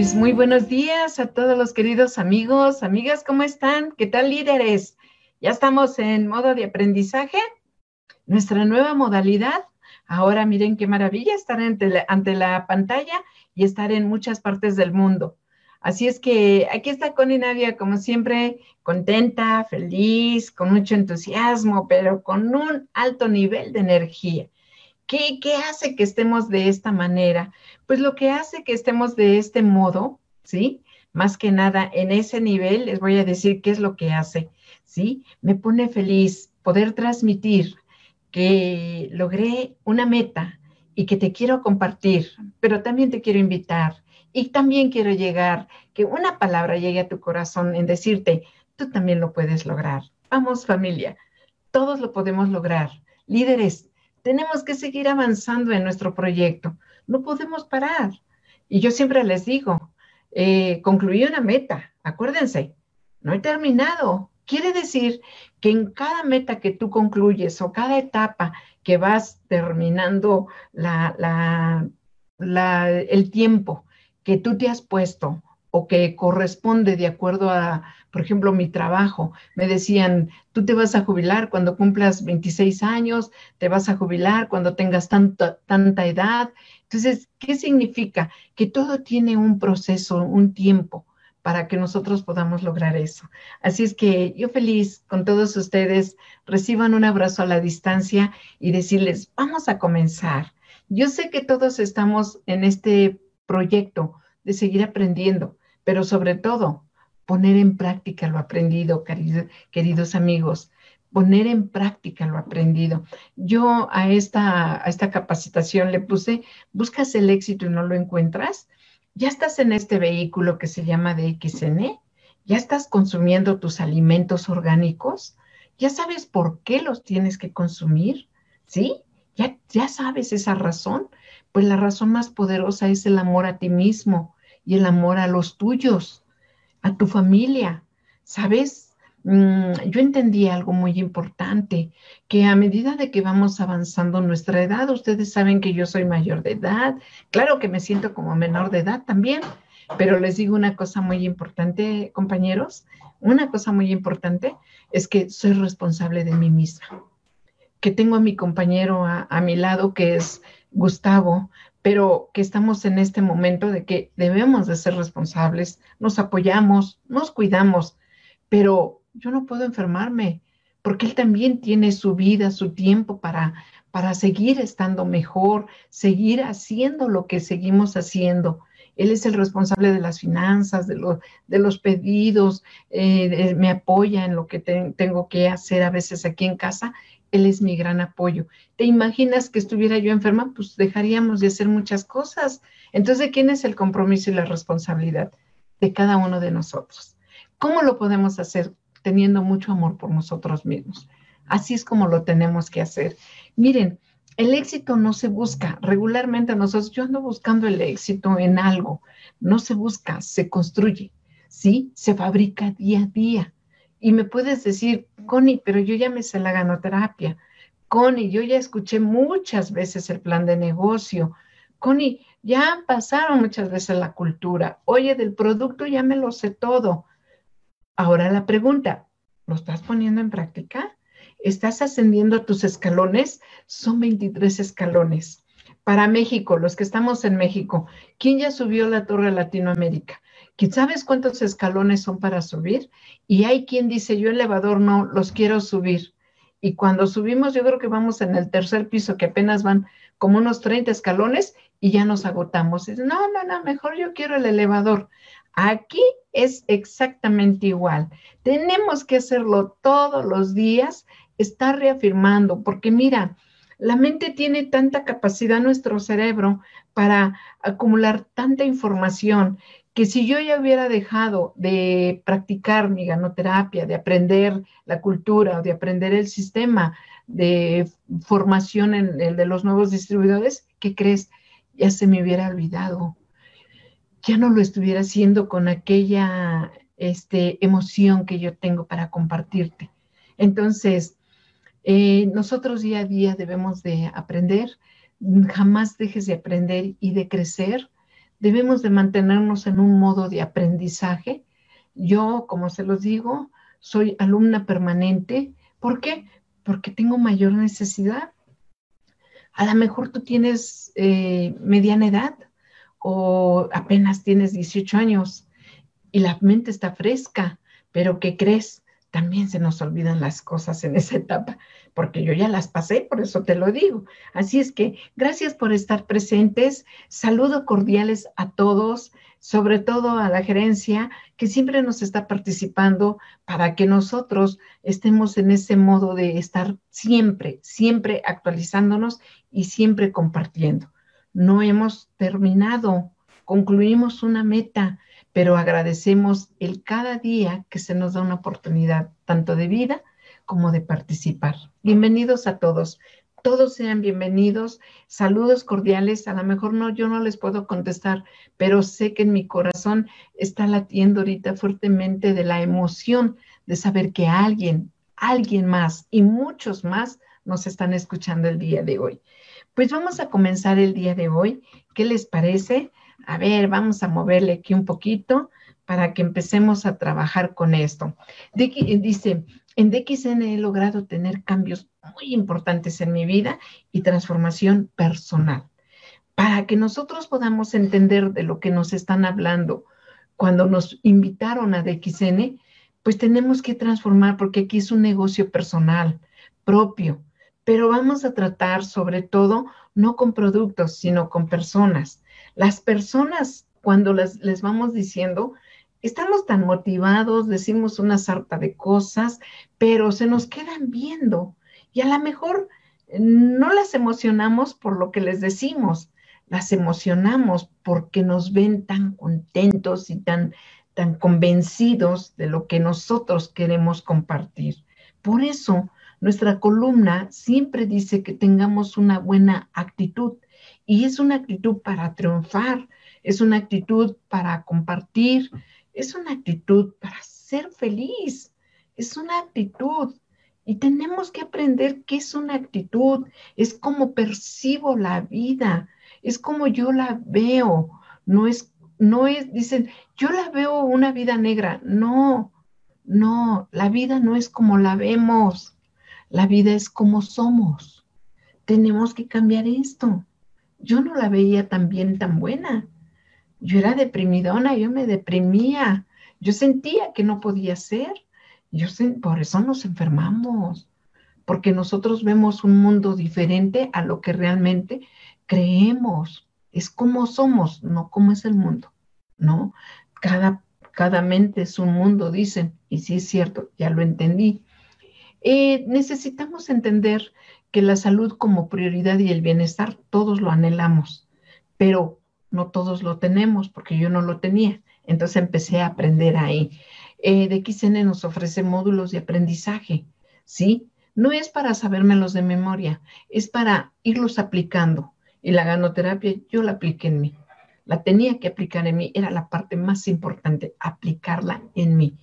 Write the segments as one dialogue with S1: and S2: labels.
S1: Pues muy buenos días a todos los queridos amigos, amigas, ¿cómo están? ¿Qué tal líderes? Ya estamos en modo de aprendizaje. Nuestra nueva modalidad. Ahora miren qué maravilla estar ante la, pantalla y estar en muchas partes del mundo. Así es que aquí está Connie como siempre, contenta, feliz, con mucho entusiasmo, pero con un alto nivel de energía. ¿Qué, ¿Qué, hace que estemos de esta manera? Pues lo que hace que estemos de este modo, ¿sí? Más que nada en ese nivel, les voy a decir qué es lo que hace, ¿sí? Me pone feliz poder transmitir que logré una meta y que te quiero compartir, pero también te quiero invitar y también quiero llegar, que una palabra llegue a tu corazón en decirte, tú también lo puedes lograr. Vamos familia, todos lo podemos lograr. Líderes, tenemos que seguir avanzando en nuestro proyecto. No podemos parar. Y yo siempre les digo, eh, concluí una meta, acuérdense, no he terminado. Quiere decir que en cada meta que tú concluyes o cada etapa que vas terminando la, el tiempo que tú te has puesto o que corresponde de acuerdo a, por ejemplo, mi trabajo. Me decían, tú te vas a jubilar cuando cumplas 26 años, te vas a jubilar cuando tengas tanta, tanta edad. Entonces, ¿qué significa? Que todo tiene un proceso, un tiempo para que nosotros podamos lograr eso. Así es que yo feliz con todos ustedes, reciban un abrazo a la distancia y decirles, vamos a comenzar. Yo sé que todos estamos en este proyecto de seguir aprendiendo pero sobre todo poner en práctica lo aprendido, queridos amigos, poner en práctica lo aprendido. Yo a esta, a esta capacitación le puse, buscas el éxito y no lo encuentras, ya estás en este vehículo que se llama DXN, ya estás consumiendo tus alimentos orgánicos, ya sabes por qué los tienes que consumir, ¿sí? Ya, ya sabes esa razón. Pues la razón más poderosa es el amor a ti mismo, y el amor a los tuyos, a tu familia. ¿Sabes? Mm, yo entendí algo muy importante, que a medida de que vamos avanzando nuestra edad, ustedes saben que yo soy mayor de edad, claro que me siento como menor de edad también, pero les digo una cosa muy importante, compañeros, una cosa muy importante es que soy responsable de mí misma, que tengo a mi compañero a, mi lado que es Gustavo, pero que estamos en este momento de que debemos de ser responsables, nos apoyamos, nos cuidamos, pero yo no puedo enfermarme porque él también tiene su vida, su tiempo para, para seguir estando mejor, seguir haciendo lo que seguimos haciendo. Él es el responsable de las finanzas, de, de los pedidos, eh, me apoya en lo que tengo que hacer a veces aquí en casa él es mi gran apoyo. ¿Te imaginas que estuviera yo enferma? Pues dejaríamos de hacer muchas cosas. Entonces, ¿de quién es el compromiso y la responsabilidad? De cada uno de nosotros. ¿Cómo lo podemos hacer? Teniendo mucho amor por nosotros mismos. Así es como lo tenemos que hacer. Miren, el éxito no se busca. Regularmente nosotros, yo ando buscando el éxito en algo. No se busca, se construye. ¿Sí? Se fabrica día a día. Y me puedes decir, Connie, pero yo ya me sé la ganoterapia. Connie, yo ya escuché muchas veces el plan de negocio. Connie, ya pasaron muchas veces la cultura. Oye, del producto ya me lo sé todo. Ahora la pregunta, ¿lo estás poniendo en práctica? ¿Estás ascendiendo tus escalones? Son 23 escalones. Para México, los que estamos en México, ¿quién ya subió la Torre Latinoamérica? ¿Sabes cuántos escalones son para subir? Y hay quien dice, yo elevador no, los quiero subir. Y cuando subimos, yo creo que vamos en el tercer piso, que apenas van como unos 30 escalones y ya nos agotamos. no, no, no, mejor yo quiero el elevador. Aquí es exactamente igual. Tenemos que hacerlo todos los días, estar reafirmando, porque mira, la mente tiene tanta capacidad, nuestro cerebro, para acumular tanta información que si yo ya hubiera dejado de practicar mi ganoterapia, de aprender la cultura o de aprender el sistema de formación en el de los nuevos distribuidores, ¿qué crees? Ya se me hubiera olvidado. Ya no lo estuviera haciendo con aquella este, emoción que yo tengo para compartirte. Entonces, eh, nosotros día a día debemos de aprender, jamás dejes de aprender y de crecer debemos de mantenernos en un modo de aprendizaje. Yo, como se los digo, soy alumna permanente. ¿Por qué? Porque tengo mayor necesidad. A lo mejor tú tienes eh, mediana edad o apenas tienes 18 años y la mente está fresca, pero ¿qué crees? También se nos olvidan las cosas en esa etapa, porque yo ya las pasé, por eso te lo digo. Así es que gracias por estar presentes. Saludo cordiales a todos, sobre todo a la gerencia que siempre nos está participando para que nosotros estemos en ese modo de estar siempre, siempre actualizándonos y siempre compartiendo. No hemos terminado, concluimos una meta pero agradecemos el cada día que se nos da una oportunidad tanto de vida como de participar. Bienvenidos a todos. Todos sean bienvenidos. Saludos cordiales. A lo mejor no, yo no les puedo contestar, pero sé que en mi corazón está latiendo ahorita fuertemente de la emoción de saber que alguien, alguien más y muchos más nos están escuchando el día de hoy. Pues vamos a comenzar el día de hoy. ¿Qué les parece? A ver, vamos a moverle aquí un poquito para que empecemos a trabajar con esto. dice, en DXN he logrado tener cambios muy importantes en mi vida y transformación personal. Para que nosotros podamos entender de lo que nos están hablando cuando nos invitaron a DXN, pues tenemos que transformar porque aquí es un negocio personal, propio, pero vamos a tratar sobre todo no con productos, sino con personas. Las personas, cuando les vamos diciendo, estamos tan motivados, decimos una sarta de cosas, pero se nos quedan viendo y a lo mejor no las emocionamos por lo que les decimos, las emocionamos porque nos ven tan contentos y tan, tan convencidos de lo que nosotros queremos compartir. Por eso, nuestra columna siempre dice que tengamos una buena actitud y es una actitud para triunfar, es una actitud para compartir, es una actitud para ser feliz, es una actitud. Y tenemos que aprender qué es una actitud, es como percibo la vida, es como yo la veo, no es, no es, dicen, yo la veo una vida negra, no, no, la vida no es como la vemos, la vida es como somos. Tenemos que cambiar esto yo no la veía tan bien, tan buena. Yo era deprimidona, yo me deprimía, yo sentía que no podía ser. Yo por eso nos enfermamos, porque nosotros vemos un mundo diferente a lo que realmente creemos. Es como somos, no como es el mundo, ¿no? Cada, cada mente es un mundo, dicen, y sí es cierto, ya lo entendí. Eh, necesitamos entender que la salud como prioridad y el bienestar todos lo anhelamos, pero no todos lo tenemos porque yo no lo tenía. Entonces empecé a aprender ahí. Eh, DXN nos ofrece módulos de aprendizaje, ¿sí? No es para sabérmelos de memoria, es para irlos aplicando. Y la ganoterapia yo la apliqué en mí. La tenía que aplicar en mí, era la parte más importante, aplicarla en mí.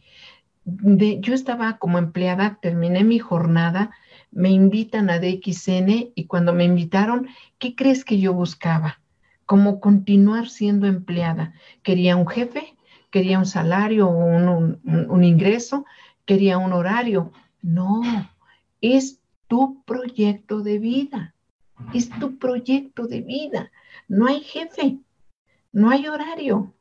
S1: De, yo estaba como empleada, terminé mi jornada me invitan a DXN y cuando me invitaron, ¿qué crees que yo buscaba? Como continuar siendo empleada. Quería un jefe, quería un salario un ingreso, quería un horario. No, es tu proyecto de vida. Es tu proyecto de vida. No hay jefe, no hay horario,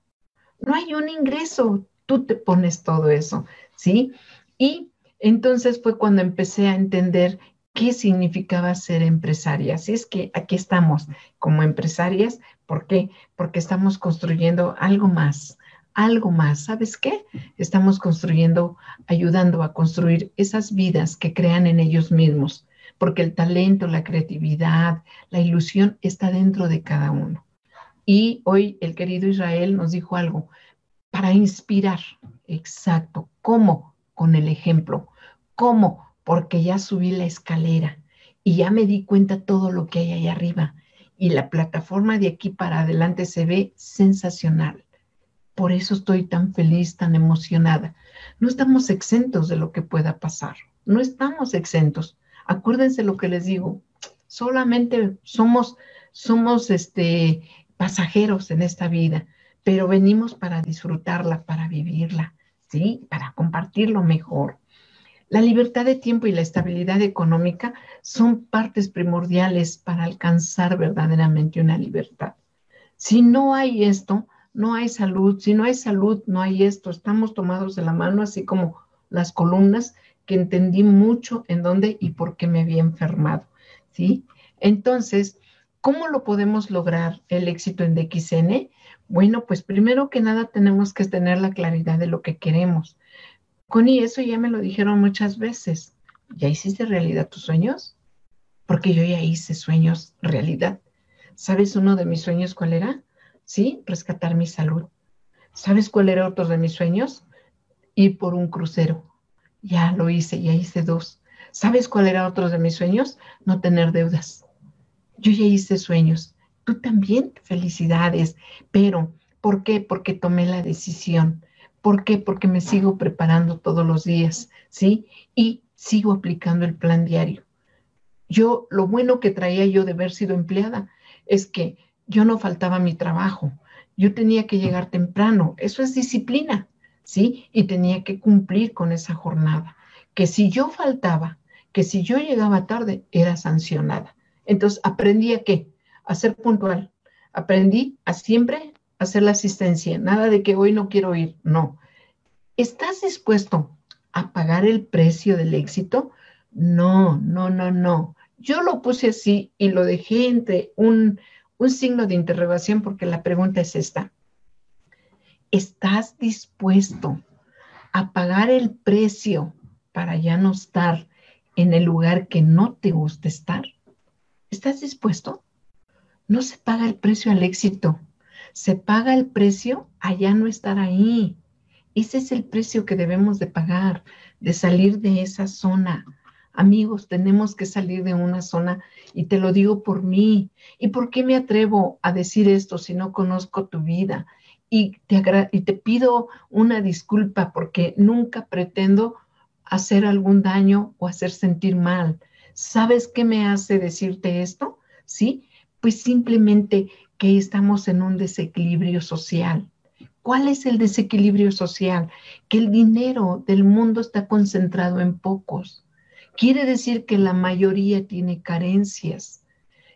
S1: no hay un ingreso. Tú te pones todo eso, ¿sí? Y entonces fue cuando empecé a entender qué significaba ser empresaria. Así es que aquí estamos como empresarias. ¿Por qué? Porque estamos construyendo algo más, algo más. ¿Sabes qué? Estamos construyendo, ayudando a construir esas vidas que crean en ellos mismos, porque el talento, la creatividad, la ilusión está dentro de cada uno. Y hoy el querido Israel nos dijo algo para inspirar. Exacto. ¿Cómo? con el ejemplo. ¿Cómo? Porque ya subí la escalera y ya me di cuenta todo lo que hay ahí arriba. Y la plataforma de aquí para adelante se ve sensacional. Por eso estoy tan feliz, tan emocionada. No estamos exentos de lo que pueda pasar. No estamos exentos. Acuérdense lo que les digo. Solamente somos, somos este, pasajeros en esta vida, pero venimos para disfrutarla, para vivirla, ¿sí? Para compartirlo mejor. La libertad de tiempo y la estabilidad económica son partes primordiales para alcanzar verdaderamente una libertad. Si no hay esto, no hay salud. Si no hay salud, no hay esto. Estamos tomados de la mano, así como las columnas que entendí mucho en dónde y por qué me había enfermado. ¿Sí? Entonces, ¿cómo lo podemos lograr el éxito en DXN? Bueno, pues primero que nada tenemos que tener la claridad de lo que queremos. Connie, eso ya me lo dijeron muchas veces. ¿Ya hiciste realidad tus sueños? Porque yo ya hice sueños realidad. ¿Sabes uno de mis sueños cuál era? Sí, rescatar mi salud. ¿Sabes cuál era otro de mis sueños? Ir por un crucero. Ya lo hice, ya hice dos. ¿Sabes cuál era otro de mis sueños? No tener deudas. Yo ya hice sueños. Tú también, felicidades. Pero, ¿por qué? Porque tomé la decisión. ¿Por qué? Porque me sigo preparando todos los días, ¿sí? Y sigo aplicando el plan diario. Yo, lo bueno que traía yo de haber sido empleada es que yo no faltaba mi trabajo. Yo tenía que llegar temprano. Eso es disciplina, ¿sí? Y tenía que cumplir con esa jornada. Que si yo faltaba, que si yo llegaba tarde, era sancionada. Entonces aprendí a qué? A ser puntual. Aprendí a siempre hacer la asistencia. Nada de que hoy no quiero ir. No. ¿Estás dispuesto a pagar el precio del éxito? No, no, no, no. Yo lo puse así y lo dejé entre un, un signo de interrogación porque la pregunta es esta. ¿Estás dispuesto a pagar el precio para ya no estar en el lugar que no te gusta estar? ¿Estás dispuesto? No se paga el precio al éxito, se paga el precio a ya no estar ahí. Ese es el precio que debemos de pagar, de salir de esa zona, Amigos, tenemos que salir de una zona y te lo digo por mí. ¿Y por qué me atrevo a decir esto si no conozco tu vida? Y te, y te pido una disculpa porque nunca pretendo hacer algún daño o hacer sentir mal. ¿Sabes qué me hace decirte esto? Sí, pues simplemente que estamos en un desequilibrio social. ¿Cuál es el desequilibrio social? Que el dinero del mundo está concentrado en pocos quiere decir que la mayoría tiene carencias.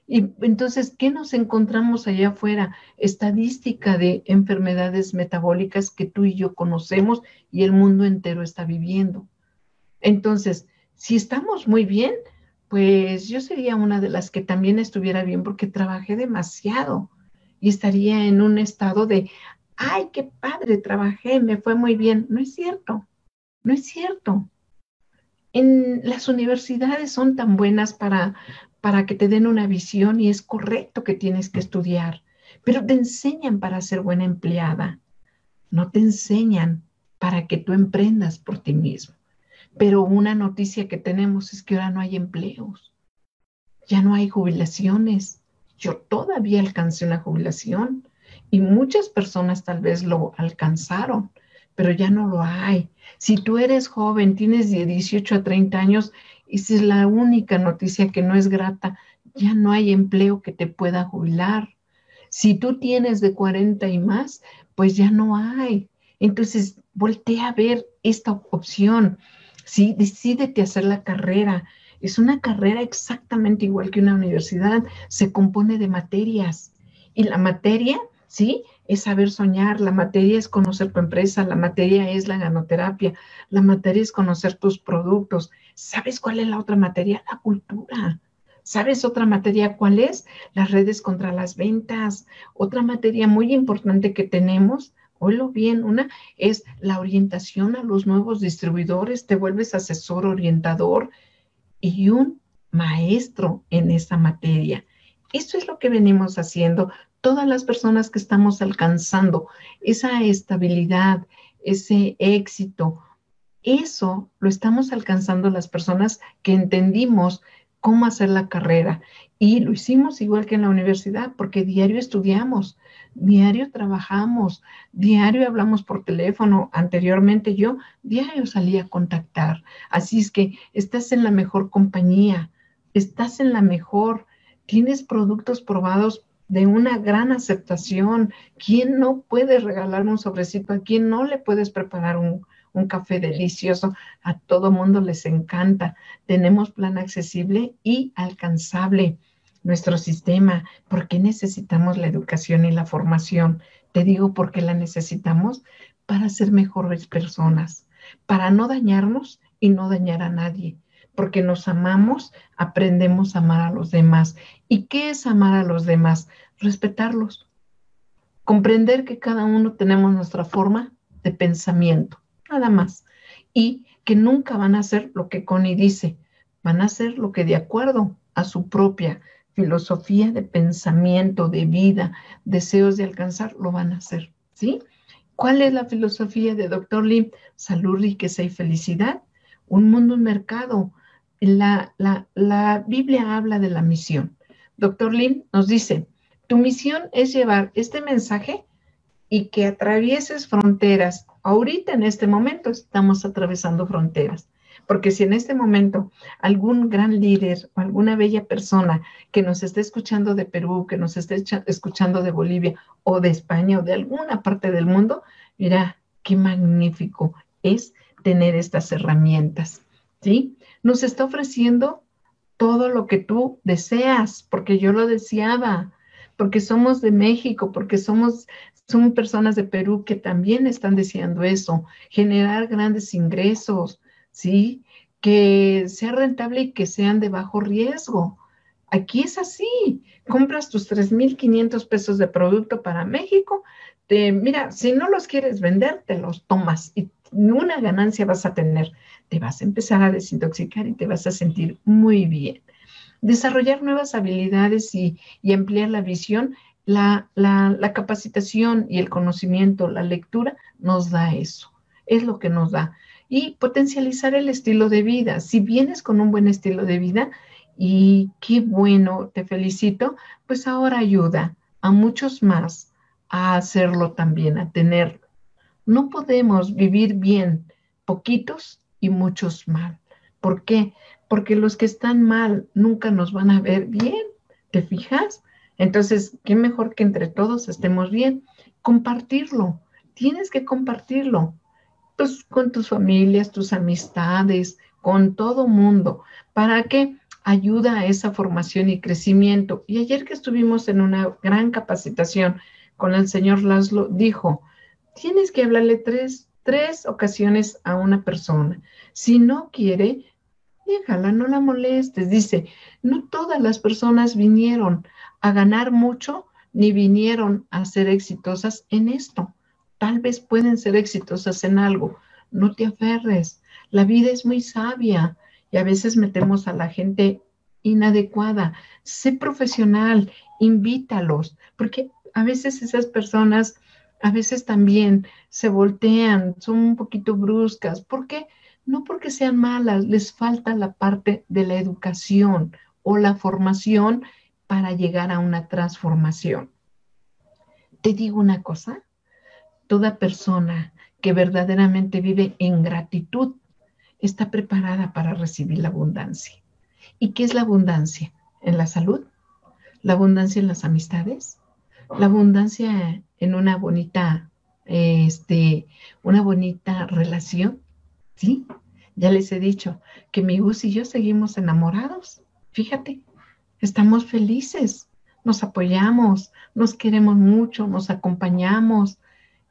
S1: Y entonces, ¿qué nos encontramos allá afuera? Estadística de enfermedades metabólicas que tú y yo conocemos y el mundo entero está viviendo. Entonces, si estamos muy bien, pues yo sería una de las que también estuviera bien porque trabajé demasiado y estaría en un estado de, ay, qué padre, trabajé, me fue muy bien. No es cierto, no es cierto en las universidades son tan buenas para, para que te den una visión y es correcto que tienes que estudiar, pero te enseñan para ser buena empleada, no te enseñan para que tú emprendas por ti mismo. Pero una noticia que tenemos es que ahora no hay empleos, ya no hay jubilaciones. Yo todavía alcancé una jubilación y muchas personas tal vez lo alcanzaron, pero ya no lo hay. Si tú eres joven, tienes de 18 a 30 años, y si es la única noticia que no es grata, ya no hay empleo que te pueda jubilar. Si tú tienes de 40 y más, pues ya no hay. Entonces, voltea a ver esta opción. Sí, decídete hacer la carrera. Es una carrera exactamente igual que una universidad. Se compone de materias. Y la materia, ¿sí? es saber soñar, la materia es conocer tu empresa, la materia es la ganoterapia, la materia es conocer tus productos. ¿Sabes cuál es la otra materia? La cultura. ¿Sabes otra materia cuál es? Las redes contra las ventas. Otra materia muy importante que tenemos, oílo bien, una es la orientación a los nuevos distribuidores, te vuelves asesor orientador y un maestro en esa materia. Esto es lo que venimos haciendo. Todas las personas que estamos alcanzando esa estabilidad, ese éxito, eso lo estamos alcanzando las personas que entendimos cómo hacer la carrera. Y lo hicimos igual que en la universidad, porque diario estudiamos, diario trabajamos, diario hablamos por teléfono. Anteriormente yo diario salía a contactar. Así es que estás en la mejor compañía, estás en la mejor, tienes productos probados de una gran aceptación. ¿Quién no puede regalar un sobrecito? ¿A quién no le puedes preparar un, un café delicioso? A todo mundo les encanta. Tenemos plan accesible y alcanzable. Nuestro sistema, ¿por qué necesitamos la educación y la formación? Te digo por qué la necesitamos para ser mejores personas, para no dañarnos y no dañar a nadie porque nos amamos, aprendemos a amar a los demás. ¿Y qué es amar a los demás? Respetarlos. Comprender que cada uno tenemos nuestra forma de pensamiento, nada más. Y que nunca van a hacer lo que Connie dice, van a hacer lo que de acuerdo a su propia filosofía de pensamiento, de vida, deseos de alcanzar, lo van a hacer. ¿Sí? ¿Cuál es la filosofía de Dr. Lim? Salud, riqueza y felicidad. Un mundo, un mercado, la, la, Biblia habla de la misión. Doctor Lin nos dice, tu misión es llevar este mensaje y que atravieses fronteras. Ahorita en este momento estamos atravesando fronteras, porque si en este momento algún gran líder o alguna bella persona que nos esté escuchando de Perú, que nos esté escuchando de Bolivia o de España o de alguna parte del mundo, mira, qué magnífico es tener estas herramientas, ¿sí? nos está ofreciendo todo lo que tú deseas, porque yo lo deseaba, porque somos de México, porque somos, son personas de Perú que también están deseando eso, generar grandes ingresos, ¿sí? Que sea rentable y que sean de bajo riesgo. Aquí es así, compras tus 3.500 pesos de producto para México, te, mira, si no los quieres vender, te los tomas y una ganancia vas a tener te vas a empezar a desintoxicar y te vas a sentir muy bien. Desarrollar nuevas habilidades y, ampliar la visión, la, la, capacitación y el conocimiento, la lectura nos da eso, es lo que nos da. Y potencializar el estilo de vida. Si vienes con un buen estilo de vida, y qué bueno, te felicito, pues ahora ayuda a muchos más a hacerlo también, a tenerlo. No podemos vivir bien poquitos y muchos mal. ¿Por qué? Porque los que están mal nunca nos van a ver bien, ¿te fijas? Entonces, qué mejor que entre todos estemos bien. Compartirlo, tienes que compartirlo, pues con tus familias, tus amistades, con todo mundo, para que ayuda a esa formación y crecimiento. Y ayer que estuvimos en una gran capacitación con el señor Laszlo, dijo, tienes que hablarle tres tres ocasiones a una persona. Si no quiere, déjala, no la molestes. Dice, no todas las personas vinieron a ganar mucho ni vinieron a ser exitosas en esto. Tal vez pueden ser exitosas en algo. No te aferres. La vida es muy sabia y a veces metemos a la gente inadecuada. Sé profesional, invítalos, porque a veces esas personas a veces también se voltean, son un poquito bruscas. ¿Por qué? No porque sean malas, les falta la parte de la educación o la formación para llegar a una transformación. Te digo una cosa, toda persona que verdaderamente vive en gratitud está preparada para recibir la abundancia. ¿Y qué es la abundancia? En la salud, la abundancia en las amistades, la abundancia en una bonita, este, una bonita relación, ¿sí? Ya les he dicho que mi Gus y yo seguimos enamorados. Fíjate, estamos felices, nos apoyamos, nos queremos mucho, nos acompañamos.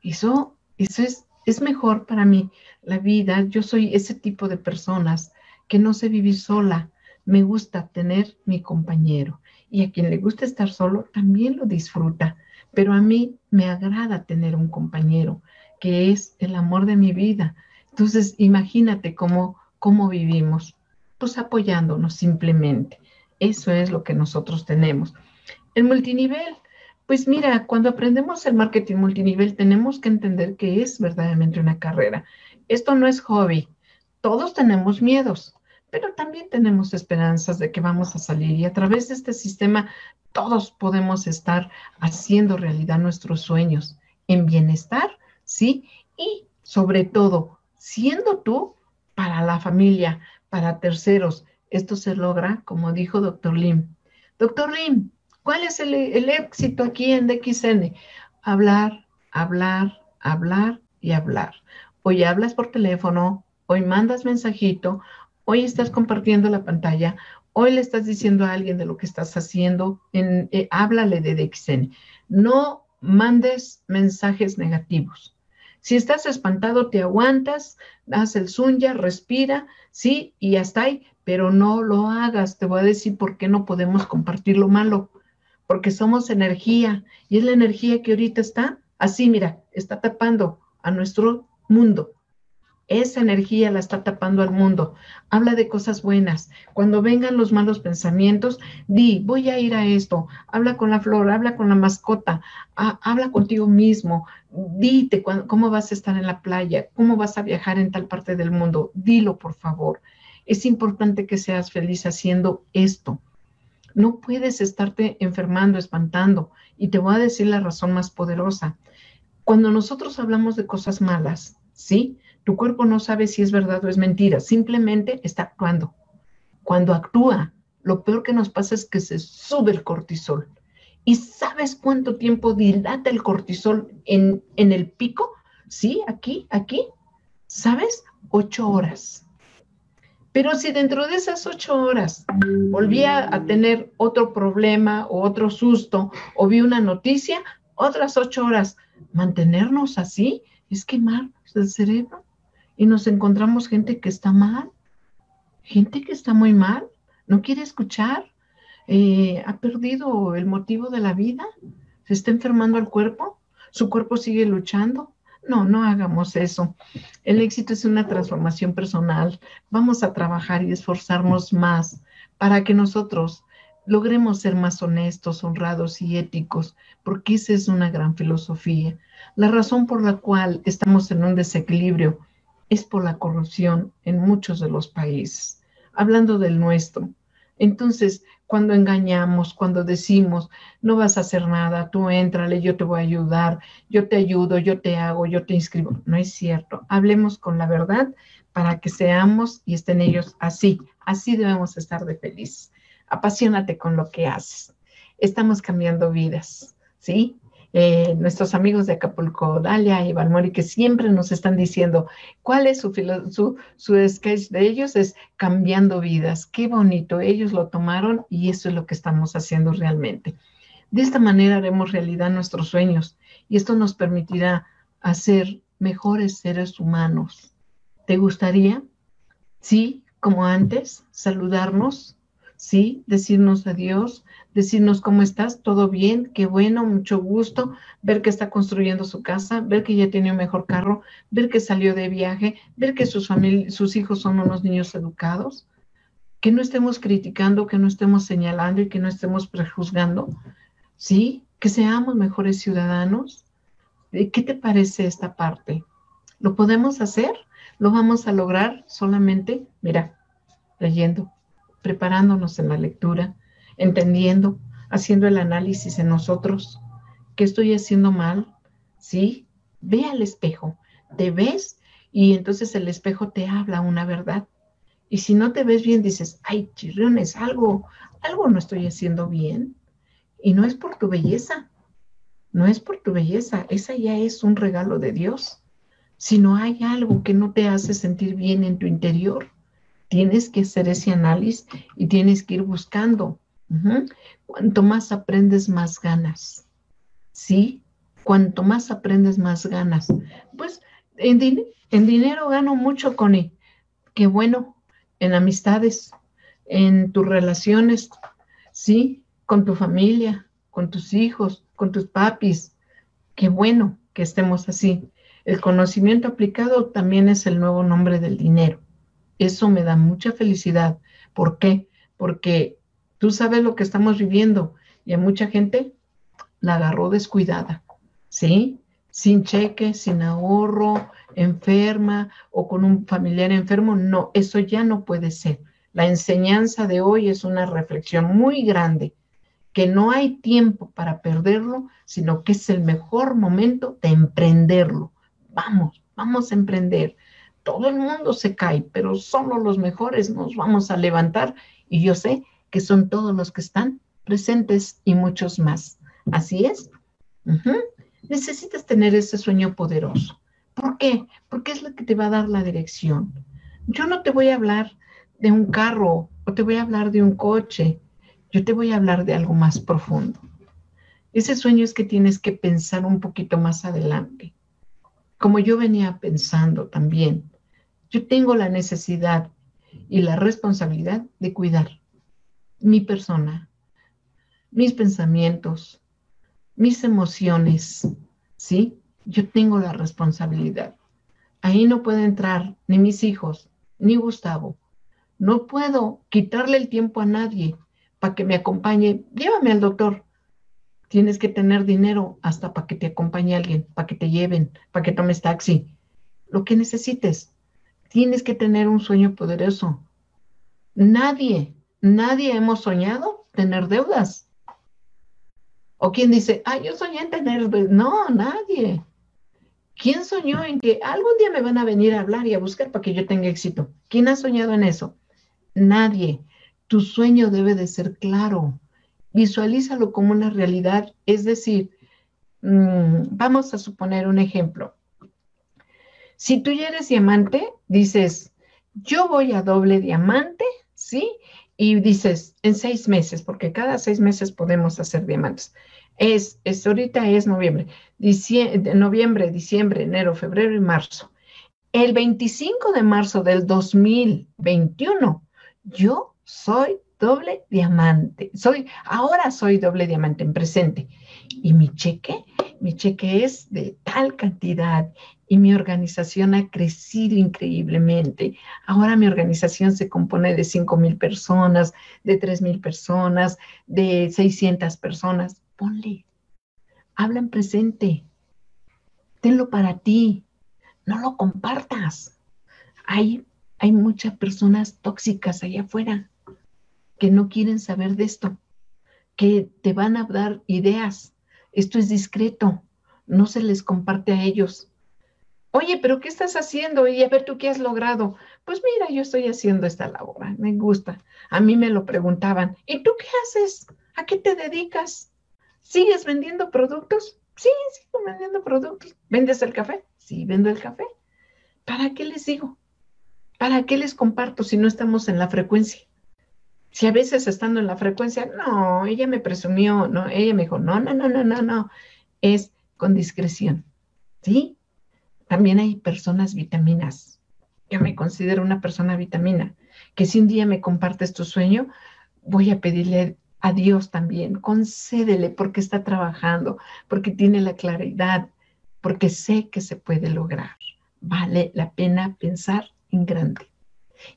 S1: Eso, eso es, es mejor para mí. La vida, yo soy ese tipo de personas que no sé vivir sola. Me gusta tener mi compañero y a quien le gusta estar solo también lo disfruta. Pero a mí me agrada tener un compañero que es el amor de mi vida. Entonces, imagínate cómo, cómo vivimos, pues apoyándonos simplemente. Eso es lo que nosotros tenemos. El multinivel, pues mira, cuando aprendemos el marketing multinivel tenemos que entender que es verdaderamente una carrera. Esto no es hobby. Todos tenemos miedos, pero también tenemos esperanzas de que vamos a salir y a través de este sistema todos podemos estar haciendo realidad nuestros sueños en bienestar, ¿sí? Y sobre todo, siendo tú para la familia, para terceros. Esto se logra, como dijo doctor Lim. Doctor Lim, ¿Cuál es el, éxito aquí en DXN? Hablar, hablar, hablar y hablar. Hoy hablas por teléfono, hoy mandas mensajito, hoy estás compartiendo la pantalla, hoy le estás diciendo a alguien de lo que estás haciendo, en, eh, háblale de DXN. No mandes mensajes negativos. Si estás espantado, te aguantas, haz el sunya, respira, sí, y hasta ahí, pero no lo hagas. Te voy a decir por qué no podemos compartir lo malo. Porque somos energía y es la energía que ahorita está así, mira, está tapando a nuestro mundo. Esa energía la está tapando al mundo. Habla de cosas buenas. Cuando vengan los malos pensamientos, di, voy a ir a esto. Habla con la flor, habla con la mascota, habla contigo mismo. Dite cómo vas a estar en la playa, cómo vas a viajar en tal parte del mundo. Dilo, por favor. Es importante que seas feliz haciendo esto. No puedes estarte enfermando, espantando. Y te voy a decir la razón más poderosa. Cuando nosotros hablamos de cosas malas, ¿sí? Tu cuerpo no sabe si es verdad o es mentira, simplemente está actuando. Cuando actúa, lo peor que nos pasa es que se sube el cortisol. ¿Y sabes cuánto tiempo dilata el cortisol en, en el pico? Sí, aquí, aquí. ¿Sabes? Ocho horas. Pero si dentro de esas ocho horas volvía a tener otro problema o otro susto o vi una noticia, otras ocho horas, mantenernos así es quemar el cerebro y nos encontramos gente que está mal, gente que está muy mal, no quiere escuchar, eh, ha perdido el motivo de la vida, se está enfermando el cuerpo, su cuerpo sigue luchando. No, no hagamos eso. El éxito es una transformación personal. Vamos a trabajar y esforzarnos más para que nosotros logremos ser más honestos, honrados y éticos, porque esa es una gran filosofía. La razón por la cual estamos en un desequilibrio es por la corrupción en muchos de los países, hablando del nuestro. Entonces, cuando engañamos, cuando decimos, no vas a hacer nada, tú entrale, yo te voy a ayudar, yo te ayudo, yo te hago, yo te inscribo, no es cierto. Hablemos con la verdad para que seamos y estén ellos así, así debemos estar de felices. Apasionate con lo que haces. Estamos cambiando vidas, ¿sí? Eh, nuestros amigos de Acapulco, Dalia y Valmori, que siempre nos están diciendo cuál es su, su, su sketch de ellos, es cambiando vidas. Qué bonito, ellos lo tomaron y eso es lo que estamos haciendo realmente. De esta manera haremos realidad nuestros sueños y esto nos permitirá hacer mejores seres humanos. ¿Te gustaría? Sí, como antes, saludarnos, sí, decirnos adiós, decirnos cómo estás, todo bien, qué bueno, mucho gusto, ver que está construyendo su casa, ver que ya tiene un mejor carro, ver que salió de viaje, ver que sus, sus hijos son unos niños educados, que no estemos criticando, que no estemos señalando y que no estemos prejuzgando, ¿sí? Que seamos mejores ciudadanos. ¿Qué te parece esta parte? ¿Lo podemos hacer? ¿Lo vamos a lograr solamente, mira, leyendo, preparándonos en la lectura, entendiendo, haciendo el análisis en nosotros. ¿Qué estoy haciendo mal? ¿Sí? Ve al espejo, te ves y entonces el espejo te habla una verdad. Y si no te ves bien, dices, ay, chirriones, algo, algo no estoy haciendo bien. Y no es por tu belleza, no es por tu belleza, esa ya es un regalo de Dios. Si no hay algo que no te hace sentir bien en tu interior, tienes que hacer ese análisis y tienes que ir buscando Cuanto más aprendes, más ganas. ¿Sí? Cuanto más aprendes, más ganas. Pues en, dinero gano mucho, Connie. Qué bueno. En amistades, en tus relaciones, ¿sí? Con tu familia, con tus hijos, con tus papis. Qué bueno que estemos así. El conocimiento aplicado también es el nuevo nombre del dinero. Eso me da mucha felicidad. ¿Por qué? Porque Tú sabes lo que estamos viviendo y a mucha gente la agarró descuidada, ¿sí? Sin cheque, sin ahorro, enferma o con un familiar enfermo. No, eso ya no puede ser. La enseñanza de hoy es una reflexión muy grande, que no hay tiempo para perderlo, sino que es el mejor momento de emprenderlo. Vamos, vamos a emprender. Todo el mundo se cae, pero solo los mejores nos vamos a levantar y yo sé que son todos los que están presentes y muchos más. Así es. Necesitas tener ese sueño poderoso. ¿Por qué? Porque es lo que te va a dar la dirección. Yo no te voy a hablar de un carro o te voy a hablar de un coche. Yo te voy a hablar de algo más profundo. Ese sueño es que tienes que pensar un poquito más adelante. Como yo venía pensando también, yo tengo la necesidad y la responsabilidad de cuidar mi persona, mis pensamientos, mis emociones, ¿sí? Yo tengo la responsabilidad. Ahí no puede entrar ni mis hijos, ni Gustavo. No puedo quitarle el tiempo a nadie para que me acompañe. Llévame al doctor tienes que tener dinero hasta para que te acompañe alguien, para que te lleven, para que tomes taxi, lo que necesites. Tienes que tener un sueño poderoso. Nadie, nadie hemos soñado tener deudas. O quien dice, ah, yo soñé en tener, no, nadie. ¿Quién soñó en que algún día me van a venir a hablar y a buscar para que yo tenga éxito? ¿Quién ha soñado en eso? Nadie. Tu sueño debe de ser claro visualízalo como una realidad. Es decir, mm, vamos a suponer un ejemplo. Si tú ya eres diamante, dices, yo voy a doble diamante, ¿sí? Y dices, en seis meses, porque cada seis meses podemos hacer diamantes. Es, es ahorita es noviembre, noviembre, diciembre, enero, febrero y marzo. El 25 de marzo del 2021, yo soy doble diamante. Soy, ahora soy doble diamante en presente. Y mi cheque, mi cheque es de tal cantidad y mi organización ha crecido increíblemente. Ahora mi organización se compone de 5 mil personas, de 3 mil personas, de 600 personas. Ponle, habla en presente. Tenlo para ti. No lo compartas. Hay, hay muchas personas tóxicas allá afuera que no quieren saber de esto, que te van a dar ideas. Esto es discreto, no se les comparte a ellos. Oye, pero ¿qué estás haciendo? Y a ver tú qué has logrado. Pues mira, yo estoy haciendo esta labor, me gusta. A mí me lo preguntaban, ¿y tú qué haces? ¿A qué te dedicas? ¿Sigues vendiendo productos? Sí, sigo vendiendo productos. ¿Vendes el café? Sí, vendo el café. ¿Para qué les digo? ¿Para qué les comparto si no estamos en la frecuencia? Si a veces estando en la frecuencia, no, ella me presumió, no, ella me dijo, no, no, no, no, no, no, es con discreción, ¿sí? También hay personas vitaminas. Yo me considero una persona vitamina, que si un día me compartes tu sueño, voy a pedirle a Dios también, concédele porque está trabajando, porque tiene la claridad, porque sé que se puede lograr. Vale la pena pensar en grande.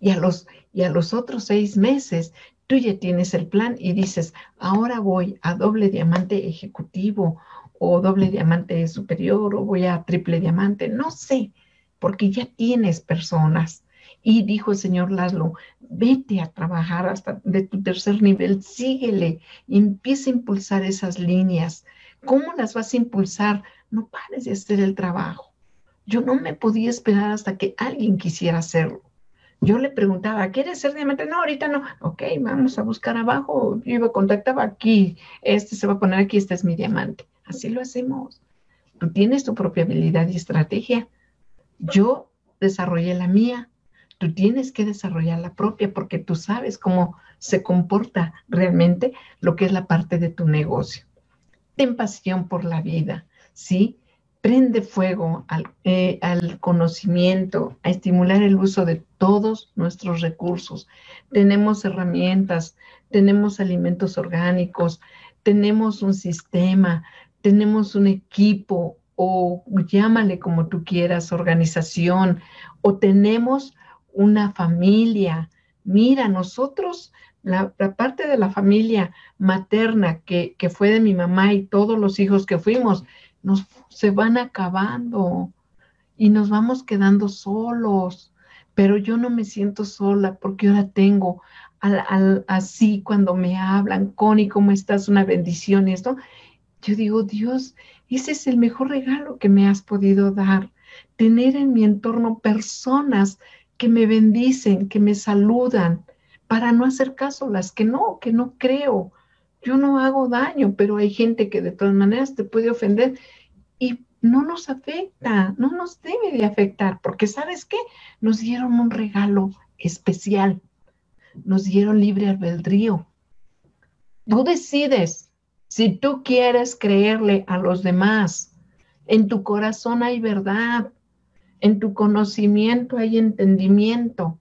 S1: Y a los, y a los otros seis meses tú ya tienes el plan y dices, ahora voy a doble diamante ejecutivo o doble diamante superior o voy a triple diamante, no sé, porque ya tienes personas. Y dijo el señor Laszlo, vete a trabajar hasta de tu tercer nivel, síguele, empieza a impulsar esas líneas. ¿Cómo las vas a impulsar? No pares de hacer el trabajo. Yo no me podía esperar hasta que alguien quisiera hacerlo. Yo le preguntaba, ¿quieres ser diamante? No, ahorita no. Ok, vamos a buscar abajo. Yo iba, contactaba aquí, este se va a poner aquí, este es mi diamante. Así lo hacemos. Tú tienes tu propia habilidad y estrategia. Yo desarrollé la mía. Tú tienes que desarrollar la propia porque tú sabes cómo se comporta realmente lo que es la parte de tu negocio. Ten pasión por la vida, ¿sí? Prende fuego eh, al, conocimiento, a estimular el uso de todos nuestros recursos. Tenemos herramientas, tenemos alimentos orgánicos, tenemos un sistema, tenemos un equipo o llámale como tú quieras, organización, o tenemos una familia. Mira, nosotros, la, parte de la familia materna que, que fue de mi mamá y todos los hijos que fuimos, nos se van acabando y nos vamos quedando solos. Pero yo no me siento sola porque ahora tengo al, así cuando me hablan, Connie, ¿cómo estás? Una bendición esto. Yo digo, Dios, ese es el mejor regalo que me has podido dar. Tener en mi entorno personas que me bendicen, que me saludan, para no hacer caso las que no, que no creo, yo no hago daño, pero hay gente que de todas maneras te puede ofender y no nos afecta, no nos debe de afectar, porque sabes qué, nos dieron un regalo especial, nos dieron libre albedrío. Tú decides si tú quieres creerle a los demás. En tu corazón hay verdad, en tu conocimiento hay entendimiento.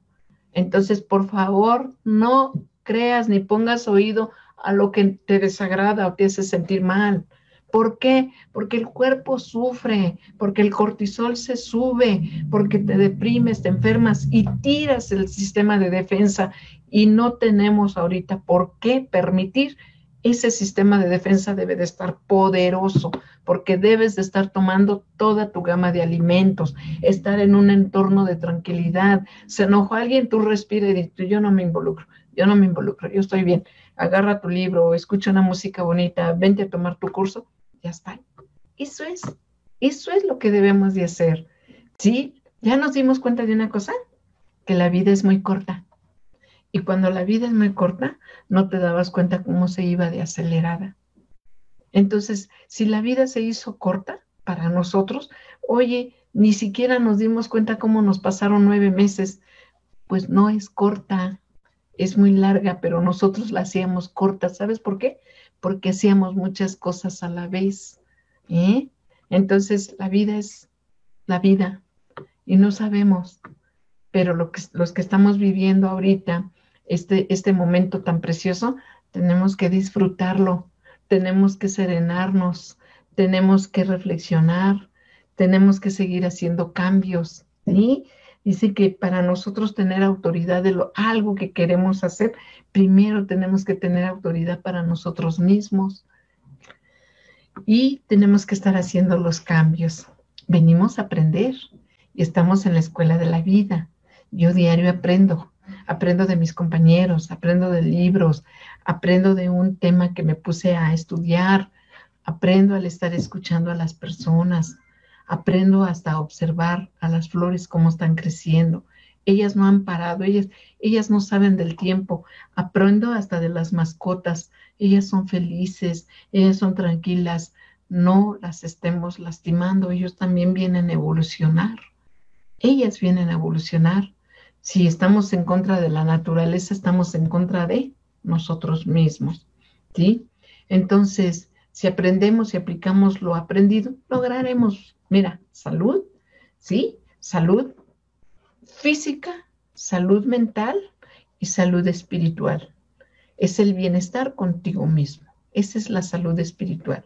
S1: Entonces, por favor, no creas ni pongas oído a lo que te desagrada o te hace sentir mal. ¿Por qué? Porque el cuerpo sufre, porque el cortisol se sube, porque te deprimes, te enfermas y tiras el sistema de defensa y no tenemos ahorita por qué permitir ese sistema de defensa debe de estar poderoso porque debes de estar tomando toda tu gama de alimentos, estar en un entorno de tranquilidad. Se enojó alguien, tú respira y dices, yo no me involucro, yo no me involucro, yo estoy bien. Agarra tu libro, escucha una música bonita, vente a tomar tu curso, ya está. Eso es, eso es lo que debemos de hacer. ¿Sí? ¿Ya nos dimos cuenta de una cosa? Que la vida es muy corta y cuando la vida es muy corta, no te dabas cuenta cómo se iba de acelerada. Entonces, si la vida se hizo corta para nosotros, oye, ni siquiera nos dimos cuenta cómo nos pasaron nueve meses, pues no es corta, es muy larga, pero nosotros la hacíamos corta. ¿Sabes por qué? Porque hacíamos muchas cosas a la vez. ¿eh? Entonces, la vida es la vida y no sabemos, pero lo que, los que estamos viviendo ahorita, este, este momento tan precioso, tenemos que disfrutarlo, tenemos que serenarnos, tenemos que reflexionar, tenemos que seguir haciendo cambios, ¿sí? Dice que para nosotros tener autoridad de lo, algo que queremos hacer, primero tenemos que tener autoridad para nosotros mismos y tenemos que estar haciendo los cambios. Venimos a aprender y estamos en la escuela de la vida. Yo diario aprendo, aprendo de mis compañeros, aprendo de libros, aprendo de un tema que me puse a estudiar, aprendo al estar escuchando a las personas, aprendo hasta observar a las flores cómo están creciendo. Ellas no han parado, ellas, ellas no saben del tiempo. Aprendo hasta de las mascotas. Ellas son felices, ellas son tranquilas. No las estemos lastimando, ellos también vienen a evolucionar. Ellas vienen a evolucionar. Si estamos en contra de la naturaleza, estamos en contra de nosotros mismos, ¿sí? Entonces, si aprendemos y aplicamos lo aprendido, lograremos, mira, salud, ¿sí? Salud física, salud mental y salud espiritual. Es el bienestar contigo mismo. Esa es la salud espiritual.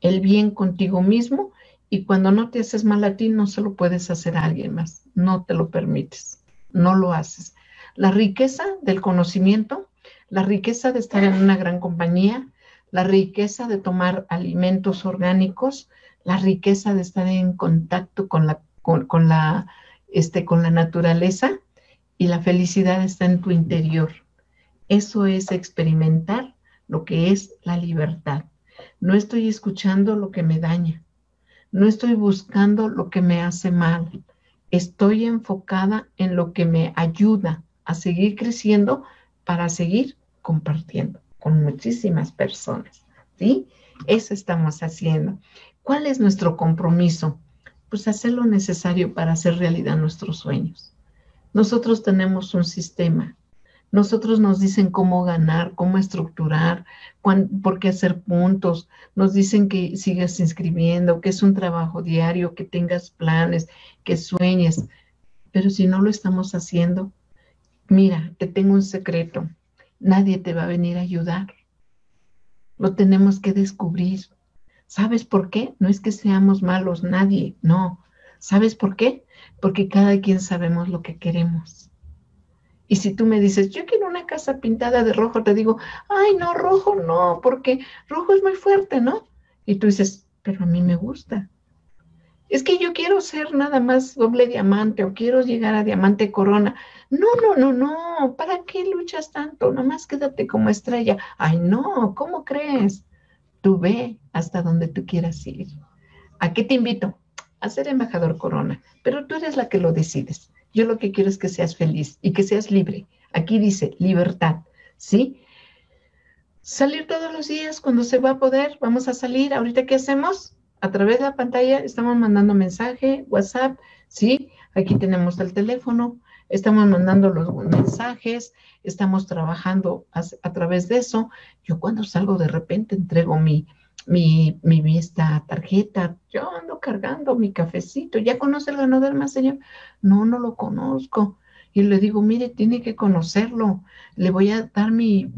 S1: El bien contigo mismo y cuando no te haces mal a ti, no se lo puedes hacer a alguien más. No te lo permites no lo haces. La riqueza del conocimiento, la riqueza de estar en una gran compañía, la riqueza de tomar alimentos orgánicos, la riqueza de estar en contacto con la, con, la, este, con la naturaleza y la felicidad está en tu interior. Eso es experimentar lo que es la libertad. No estoy escuchando lo que me daña. No estoy buscando lo que me hace mal estoy enfocada en lo que me ayuda a seguir creciendo para seguir compartiendo con muchísimas personas. ¿Sí? Eso estamos haciendo. ¿Cuál es nuestro compromiso? Pues hacer lo necesario para hacer realidad nuestros sueños. Nosotros tenemos un sistema nosotros nos dicen cómo ganar, cómo estructurar, por qué hacer puntos. Nos dicen que sigas inscribiendo, que es un trabajo diario, que tengas planes, que sueñes. Pero si no lo estamos haciendo, mira, te tengo un secreto. Nadie te va a venir a ayudar. Lo tenemos que descubrir. ¿Sabes por qué? No es que seamos malos, nadie, no. ¿Sabes por qué? Porque cada quien sabemos lo que queremos. Y si tú me dices, yo quiero una casa pintada de rojo, te digo, ay, no, rojo no, porque rojo es muy fuerte, ¿no? Y tú dices, pero a mí me gusta. Es que yo quiero ser nada más doble diamante o quiero llegar a diamante corona. No, no, no, no, ¿para qué luchas tanto? Nada más quédate como estrella. Ay, no, ¿cómo crees? Tú ve hasta donde tú quieras ir. ¿A qué te invito? A ser embajador corona, pero tú eres la que lo decides. Yo lo que quiero es que seas feliz y que seas libre. Aquí dice libertad, ¿sí? Salir todos los días cuando se va a poder, vamos a salir. Ahorita, ¿qué hacemos? A través de la pantalla estamos mandando mensaje, WhatsApp, ¿sí? Aquí tenemos el teléfono, estamos mandando los mensajes, estamos trabajando a, través de eso. Yo cuando salgo de repente entrego mi, mi, mi esta tarjeta, yo ando cargando mi cafecito, ¿ya conoce el ganador más, señor? No, no lo conozco y le digo, mire, tiene que conocerlo, le voy a dar mi,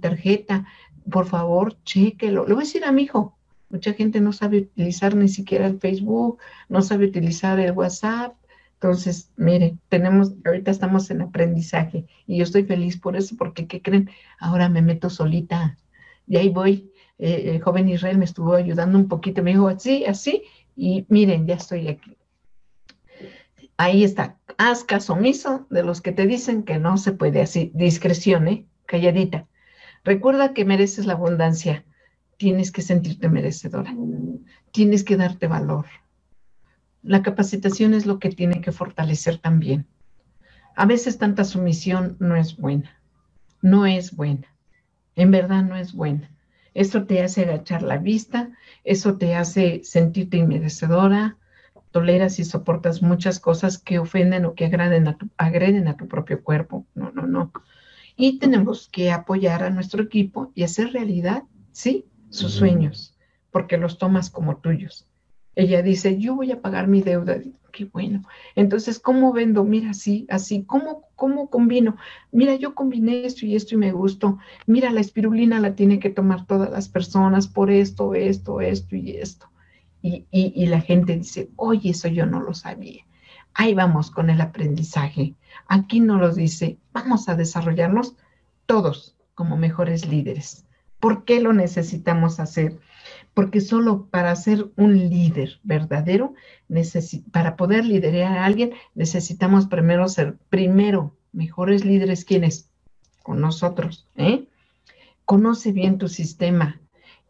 S1: tarjeta, por favor, chéquelo. Le voy a decir a mi hijo, mucha gente no sabe utilizar ni siquiera el Facebook, no sabe utilizar el WhatsApp. Entonces, mire, tenemos, ahorita estamos en aprendizaje y yo estoy feliz por eso, porque ¿qué creen? Ahora me meto solita y ahí voy. Eh, el joven Israel me estuvo ayudando un poquito, me dijo así, así, y miren, ya estoy aquí. Ahí está, haz caso omiso de los que te dicen que no se puede así, discreción, ¿eh? calladita. Recuerda que mereces la abundancia, tienes que sentirte merecedora, tienes que darte valor. La capacitación es lo que tiene que fortalecer también. A veces tanta sumisión no es buena, no es buena, en verdad no es buena. Eso te hace agachar la vista, eso te hace sentirte inmerecedora, toleras y soportas muchas cosas que ofenden o que agreden a tu, agreden a tu propio cuerpo. No, no, no. Y tenemos que apoyar a nuestro equipo y hacer realidad, sí, sus sueños, porque los tomas como tuyos. Ella dice, yo voy a pagar mi deuda. Qué bueno. Entonces, ¿cómo vendo? Mira, así, así. ¿Cómo, ¿Cómo combino? Mira, yo combiné esto y esto y me gustó. Mira, la espirulina la tiene que tomar todas las personas por esto, esto, esto y esto y, la gente dice, oye, eso yo no lo sabía. Ahí vamos con el aprendizaje. Aquí no nos dice, vamos a desarrollarnos todos como mejores líderes. ¿Por qué lo necesitamos hacer? Porque solo para ser un líder verdadero, para poder liderar a alguien, necesitamos primero ser, primero, mejores líderes. ¿Quiénes? Con nosotros. ¿eh? Conoce bien tu sistema,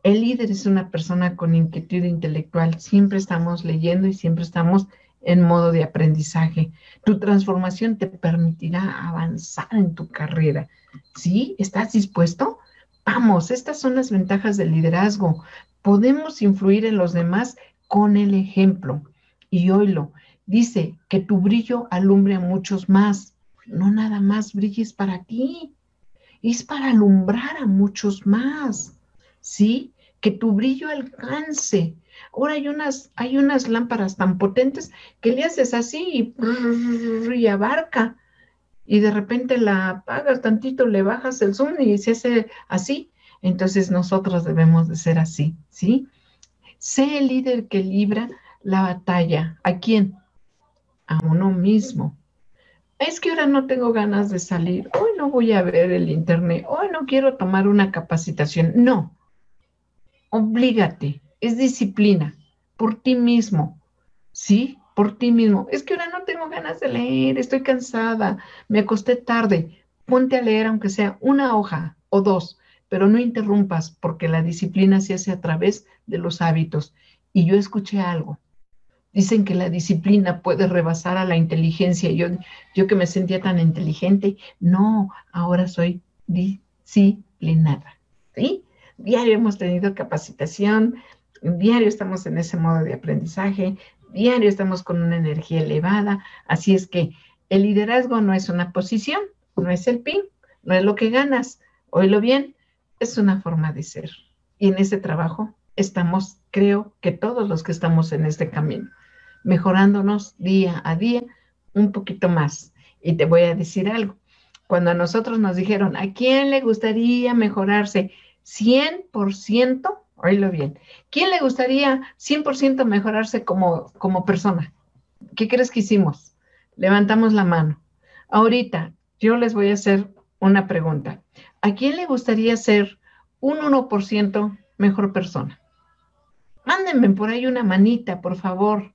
S1: el líder es una persona con inquietud intelectual. Siempre estamos leyendo y siempre estamos en modo de aprendizaje. Tu transformación te permitirá avanzar en tu carrera. ¿Sí? ¿Estás dispuesto? Vamos, estas son las ventajas del liderazgo. Podemos influir en los demás con el ejemplo. Y oílo, dice que tu brillo alumbre a muchos más. No nada más brilles para ti, es para alumbrar a muchos más. ¿Sí? que tu brillo alcance. Ahora hay unas, hay unas lámparas tan potentes que le haces así y, abarca. Y de repente la apagas tantito, le bajas el zoom y se hace así. Entonces nosotros debemos de ser así, ¿sí? Sé el líder que libra la batalla. ¿A quién? A uno mismo. Es que ahora no tengo ganas de salir. Hoy no voy a ver el internet. Hoy no quiero tomar una capacitación. No oblígate, es disciplina, por ti mismo, ¿sí? Por ti mismo. Es que ahora no tengo ganas de leer, estoy cansada, me acosté tarde. Ponte a leer aunque sea una hoja o dos, pero no interrumpas porque la disciplina se hace a través de los hábitos. Y yo escuché algo. Dicen que la disciplina puede rebasar a la inteligencia. Yo, yo que me sentía tan inteligente, no, ahora soy disciplinada. ¿Sí? diario hemos tenido capacitación, diario estamos en ese modo de aprendizaje, diario estamos con una energía elevada, así es que el liderazgo no es una posición, no es el PIN, no es lo que ganas, oílo bien, es una forma de ser. Y en ese trabajo estamos, creo que todos los que estamos en este camino, mejorándonos día a día un poquito más. Y te voy a decir algo. Cuando a nosotros nos dijeron, ¿a quién le gustaría mejorarse? 100%, oílo bien, ¿quién le gustaría 100% mejorarse como, como persona? ¿Qué crees que hicimos? Levantamos la mano. Ahorita yo les voy a hacer una pregunta. ¿A quién le gustaría ser un 1% mejor persona? Mándenme por ahí una manita, por favor.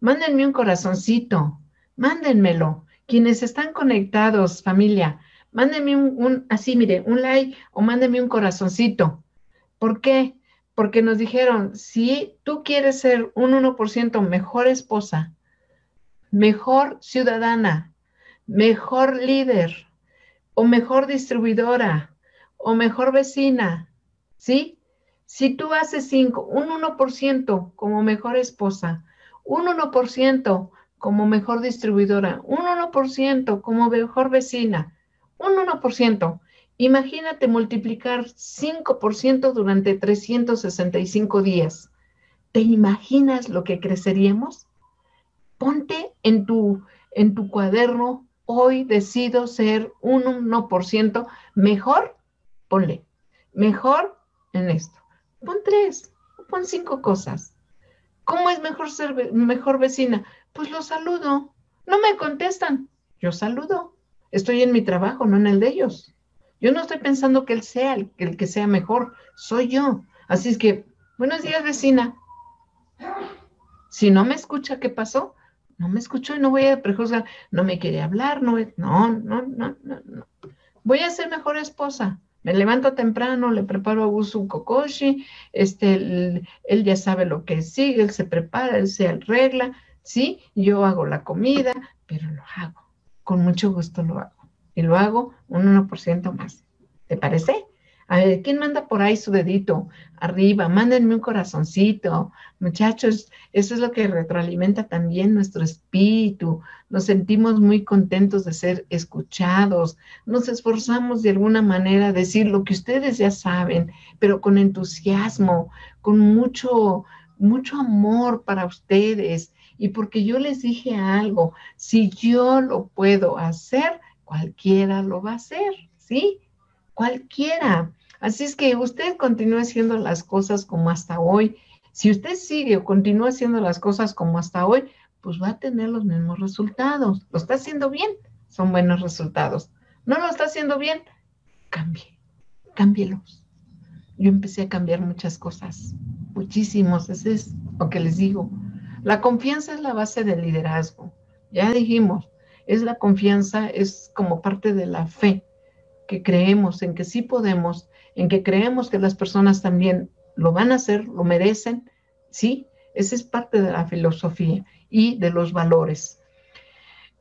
S1: Mándenme un corazoncito. Mándenmelo. Quienes están conectados, familia, Mándeme un, así, mire, un like o mándeme un corazoncito. ¿Por qué? Porque nos dijeron, si tú quieres ser un 1% mejor esposa, mejor ciudadana, mejor líder o mejor distribuidora o mejor vecina, ¿sí? Si tú haces 5, un 1% como mejor esposa, un 1% como mejor distribuidora, un 1% como mejor vecina, un 1%. Imagínate multiplicar 5% durante 365 días. ¿Te imaginas lo que creceríamos? Ponte en tu, en tu cuaderno, hoy decido ser un 1% mejor, ponle, mejor en esto. Pon tres, pon cinco cosas. ¿Cómo es mejor ser mejor vecina? Pues lo saludo. No me contestan. Yo saludo. Estoy en mi trabajo, no en el de ellos. Yo no estoy pensando que él sea el, el que sea mejor, soy yo. Así es que, buenos días, vecina. Si no me escucha, ¿qué pasó? No me escuchó y no voy a prejuzgar. No me quiere hablar, no, no, no, no, no. Voy a ser mejor esposa. Me levanto temprano, le preparo a su kokoshi, este, él, ya sabe lo que sigue, él se prepara, él se arregla, ¿sí? Yo hago la comida, pero lo hago, con mucho gusto lo hago. Y lo hago un 1% más. ¿Te parece? A ver, ¿quién manda por ahí su dedito arriba? Mándenme un corazoncito. Muchachos, eso es lo que retroalimenta también nuestro espíritu. Nos sentimos muy contentos de ser escuchados. Nos esforzamos de alguna manera a decir lo que ustedes ya saben, pero con entusiasmo, con mucho, mucho amor para ustedes. Y porque yo les dije algo, si yo lo puedo hacer, cualquiera lo va a hacer, ¿sí? Cualquiera. Así es que usted continúa haciendo las cosas como hasta hoy. Si usted sigue o continúa haciendo las cosas como hasta hoy, pues va a tener los mismos resultados. Lo está haciendo bien, son buenos resultados. No lo está haciendo bien, cambie, cámbielos. Yo empecé a cambiar muchas cosas, muchísimos, ese es lo que les digo. La confianza es la base del liderazgo. Ya dijimos, es la confianza, es como parte de la fe, que creemos en que sí podemos en que creemos que las personas también lo van a hacer, lo merecen, ¿sí? Esa es parte de la filosofía y de los valores.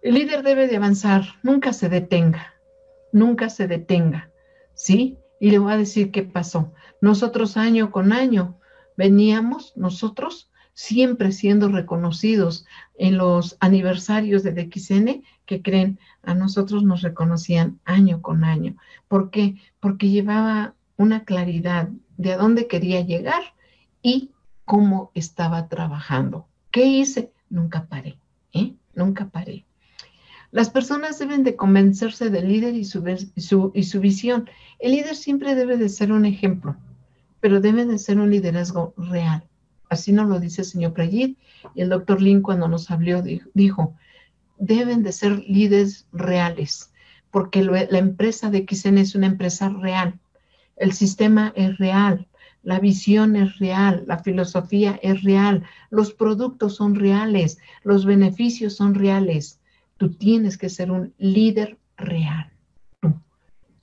S1: El líder debe de avanzar, nunca se detenga, nunca se detenga, ¿sí? Y le voy a decir qué pasó. Nosotros año con año veníamos, nosotros siempre siendo reconocidos en los aniversarios de DXN, que creen, a nosotros nos reconocían año con año. ¿Por qué? Porque llevaba una claridad de a dónde quería llegar y cómo estaba trabajando. ¿Qué hice? Nunca paré, ¿eh? Nunca paré. Las personas deben de convencerse del líder y su, y su visión. El líder siempre debe de ser un ejemplo, pero debe de ser un liderazgo real. Así nos lo dice el señor Prayit y el doctor Lin cuando nos habló dijo, deben de ser líderes reales, porque la empresa de XN es una empresa real el sistema es real, la visión es real, la filosofía es real, los productos son reales, los beneficios son reales. Tú tienes que ser un líder real. Tú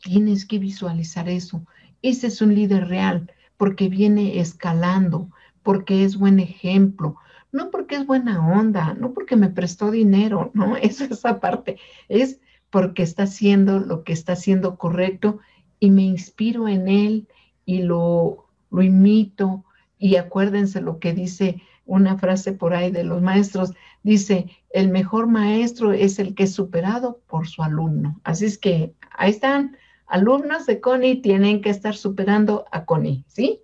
S1: tienes que visualizar eso. Ese es un líder real porque viene escalando, porque es buen ejemplo, no porque es buena onda, no porque me prestó dinero, no, es aparte, es porque está haciendo lo que está haciendo correcto y me inspiro en él y lo, lo imito. Y acuérdense lo que dice una frase por ahí de los maestros, dice, el mejor maestro es el que es superado por su alumno. Así es que ahí están, alumnos de Connie tienen que estar superando a Connie, ¿sí?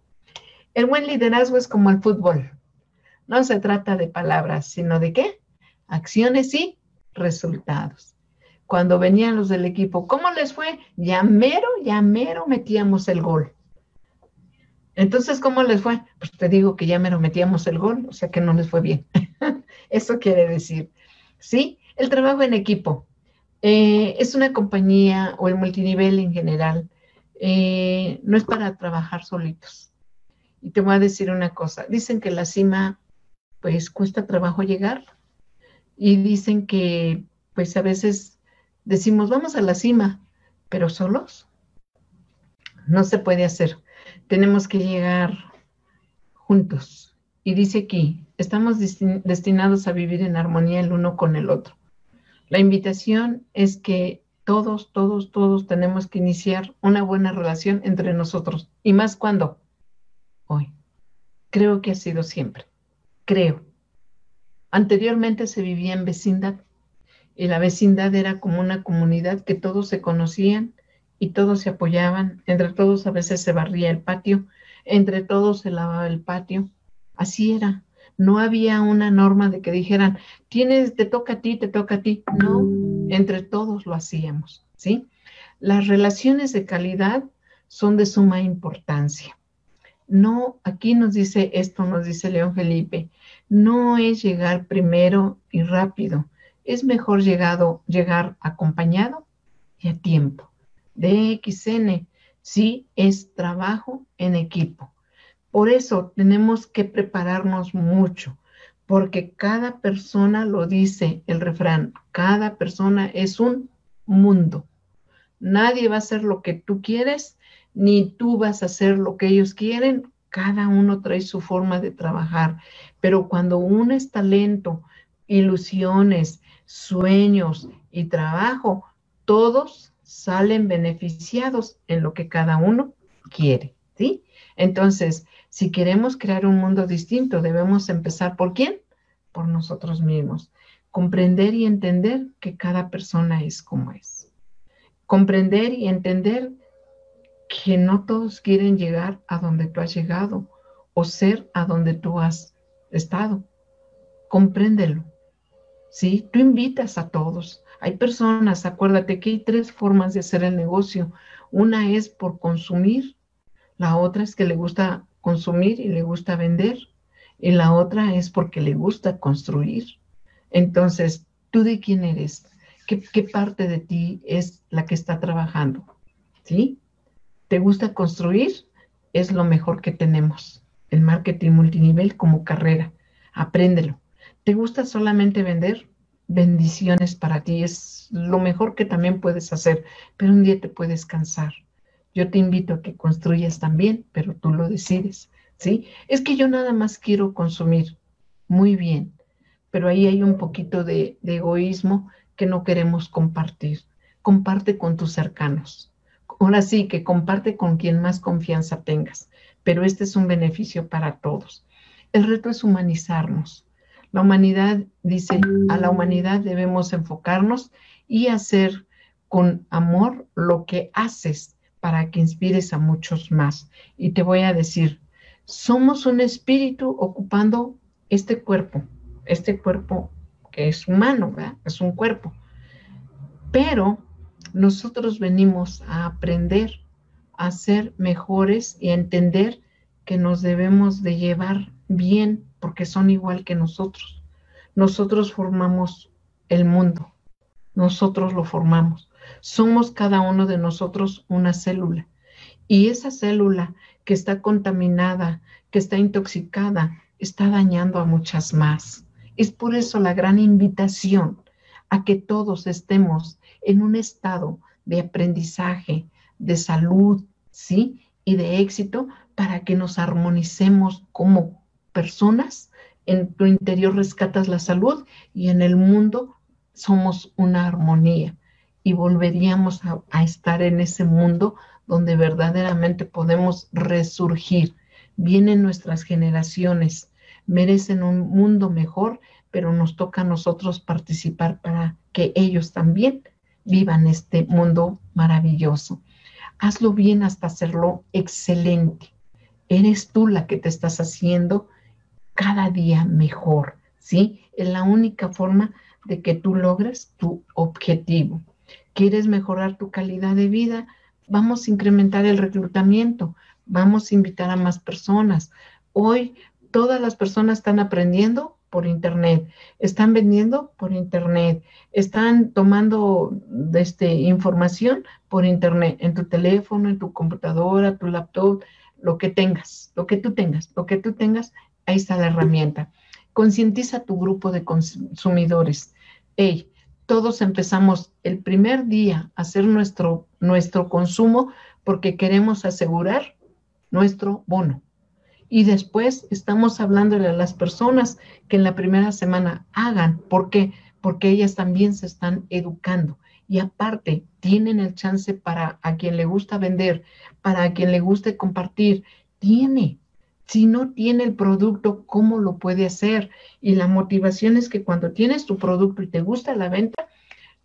S1: El buen liderazgo es como el fútbol. No se trata de palabras, sino de qué? Acciones y resultados cuando venían los del equipo, ¿cómo les fue? Ya mero, ya metíamos el gol. Entonces, ¿cómo les fue? Pues te digo que ya mero metíamos el gol, o sea que no les fue bien. Eso quiere decir, ¿sí? El trabajo en equipo. Eh, es una compañía o el multinivel en general. Eh, no es para trabajar solitos. Y te voy a decir una cosa. Dicen que la cima, pues, cuesta trabajo llegar. Y dicen que, pues, a veces decimos, vamos a la cima, pero solos no se puede hacer. Tenemos que llegar juntos. Y dice aquí, estamos destinados a vivir en armonía el uno con el otro. La invitación es que todos, todos, todos tenemos que iniciar una buena relación entre nosotros. Y más cuando, hoy. Creo que ha sido siempre. Creo. Anteriormente se vivía en vecindad y la vecindad era como una comunidad que todos se conocían y todos se apoyaban. Entre todos a veces se barría el patio, entre todos se lavaba el patio. Así era. No había una norma de que dijeran, tienes, te toca a ti, te toca a ti. No, entre todos lo hacíamos, ¿sí? Las relaciones de calidad son de suma importancia. No, aquí nos dice esto, nos dice León Felipe, no es llegar primero y rápido, es mejor llegado, llegar acompañado y a tiempo. DXN, sí, es trabajo en equipo. Por eso tenemos que prepararnos mucho, porque cada persona lo dice el refrán, cada persona es un mundo. Nadie va a hacer lo que tú quieres, ni tú vas a hacer lo que ellos quieren. Cada uno trae su forma de trabajar. Pero cuando unes talento, ilusiones, sueños y trabajo, todos salen beneficiados en lo que cada uno quiere, ¿sí? Entonces, si queremos crear un mundo distinto, debemos empezar por quién? Por nosotros mismos. Comprender y entender que cada persona es como es comprender y entender que no todos quieren llegar a donde tú has llegado o ser a donde tú has estado. Compréndelo. ¿Sí? Tú invitas a todos. Hay personas, acuérdate que hay tres formas de hacer el negocio. Una es por consumir, la otra es que le gusta consumir y le gusta vender, y la otra es porque le gusta construir. Entonces, ¿tú de quién eres? ¿Qué, parte de ti es la que está trabajando? ¿Sí? ¿Te gusta construir? Es lo mejor que tenemos. El marketing multinivel como carrera. Apréndelo. ¿Te gusta solamente vender? Bendiciones para ti. Es lo mejor que también puedes hacer, pero un día te puedes cansar. Yo te invito a que construyas también, pero tú lo decides. ¿Sí? Es que yo nada más quiero consumir. Muy bien, pero ahí hay un poquito de, de egoísmo que no queremos compartir. Comparte con tus cercanos. Ahora sí, que comparte con quien más confianza tengas, pero este es un beneficio para todos. El reto es humanizarnos. La humanidad dice, a la humanidad debemos enfocarnos y hacer con amor lo que haces para que inspires a muchos más. Y te voy a decir, somos un espíritu ocupando este cuerpo, este cuerpo que es humano, ¿verdad? es un cuerpo. Pero nosotros venimos a aprender a ser mejores y a entender que nos debemos de llevar bien porque son igual que nosotros. Nosotros formamos el mundo, nosotros lo formamos. Somos cada uno de nosotros una célula. Y esa célula que está contaminada, que está intoxicada, está dañando a muchas más. Es por eso la gran invitación a que todos estemos en un estado de aprendizaje, de salud, ¿sí? Y de éxito para que nos armonicemos como personas. En tu interior rescatas la salud y en el mundo somos una armonía y volveríamos a, estar en ese mundo donde verdaderamente podemos resurgir. Vienen nuestras generaciones merecen un mundo mejor, pero nos toca a nosotros participar para que ellos también vivan este mundo maravilloso. Hazlo bien hasta hacerlo excelente. Eres tú la que te estás haciendo cada día mejor, ¿sí? Es la única forma de que tú logres tu objetivo. ¿Quieres mejorar tu calidad de vida? Vamos a incrementar el reclutamiento, vamos a invitar a más personas. Hoy todas las personas están aprendiendo por internet, están vendiendo por internet, están tomando este, información por internet, en tu teléfono, en tu computadora, tu laptop, lo que tengas, lo que tú tengas, lo que tú tengas, ahí está la herramienta. Concientiza tu grupo de consumidores. Hey, todos empezamos el primer día a hacer nuestro, nuestro consumo porque queremos asegurar nuestro bono. Y después estamos hablándole a las personas que en la primera semana hagan. ¿Por qué? Porque ellas también se están educando. Y aparte, tienen el chance para a quien le gusta vender, para a quien le guste compartir. Tiene. Si no tiene el producto, ¿cómo lo puede hacer? Y la motivación es que cuando tienes tu producto y te gusta la venta,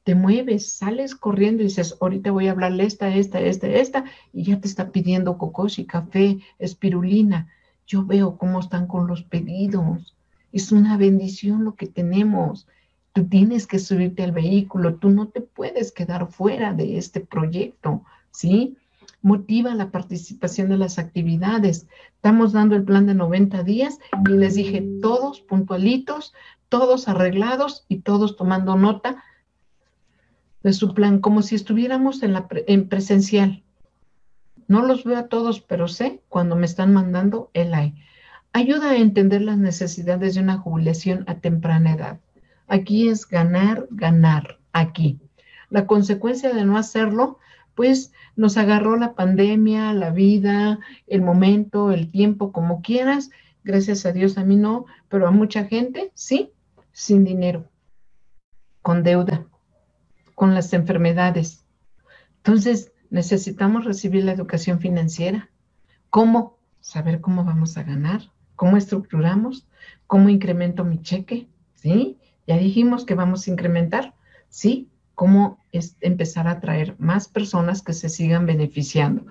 S1: te mueves, sales corriendo y dices, ahorita voy a hablarle esta, esta, esta, esta, y ya te está pidiendo cocoshi, café, espirulina. Yo veo cómo están con los pedidos. Es una bendición lo que tenemos. Tú tienes que subirte al vehículo, tú no te puedes quedar fuera de este proyecto, ¿sí? Motiva la participación de las actividades. Estamos dando el plan de 90 días y les dije todos puntualitos, todos arreglados y todos tomando nota de su plan, como si estuviéramos en, en presencial. No los veo a todos, pero sé cuando me están mandando el AI. Ayuda a entender las necesidades de una jubilación a temprana edad. Aquí es ganar, ganar, aquí. La consecuencia de no hacerlo, pues nos agarró la pandemia, la vida, el momento, el tiempo, como quieras. Gracias a Dios a mí no, pero a mucha gente sí, sin dinero, con deuda, con las enfermedades. Entonces, necesitamos recibir la educación financiera. ¿Cómo? Saber cómo vamos a ganar, cómo estructuramos, cómo incremento mi cheque, ¿sí? Ya dijimos que vamos a incrementar, ¿sí? Cómo es empezar a atraer más personas que se sigan beneficiando.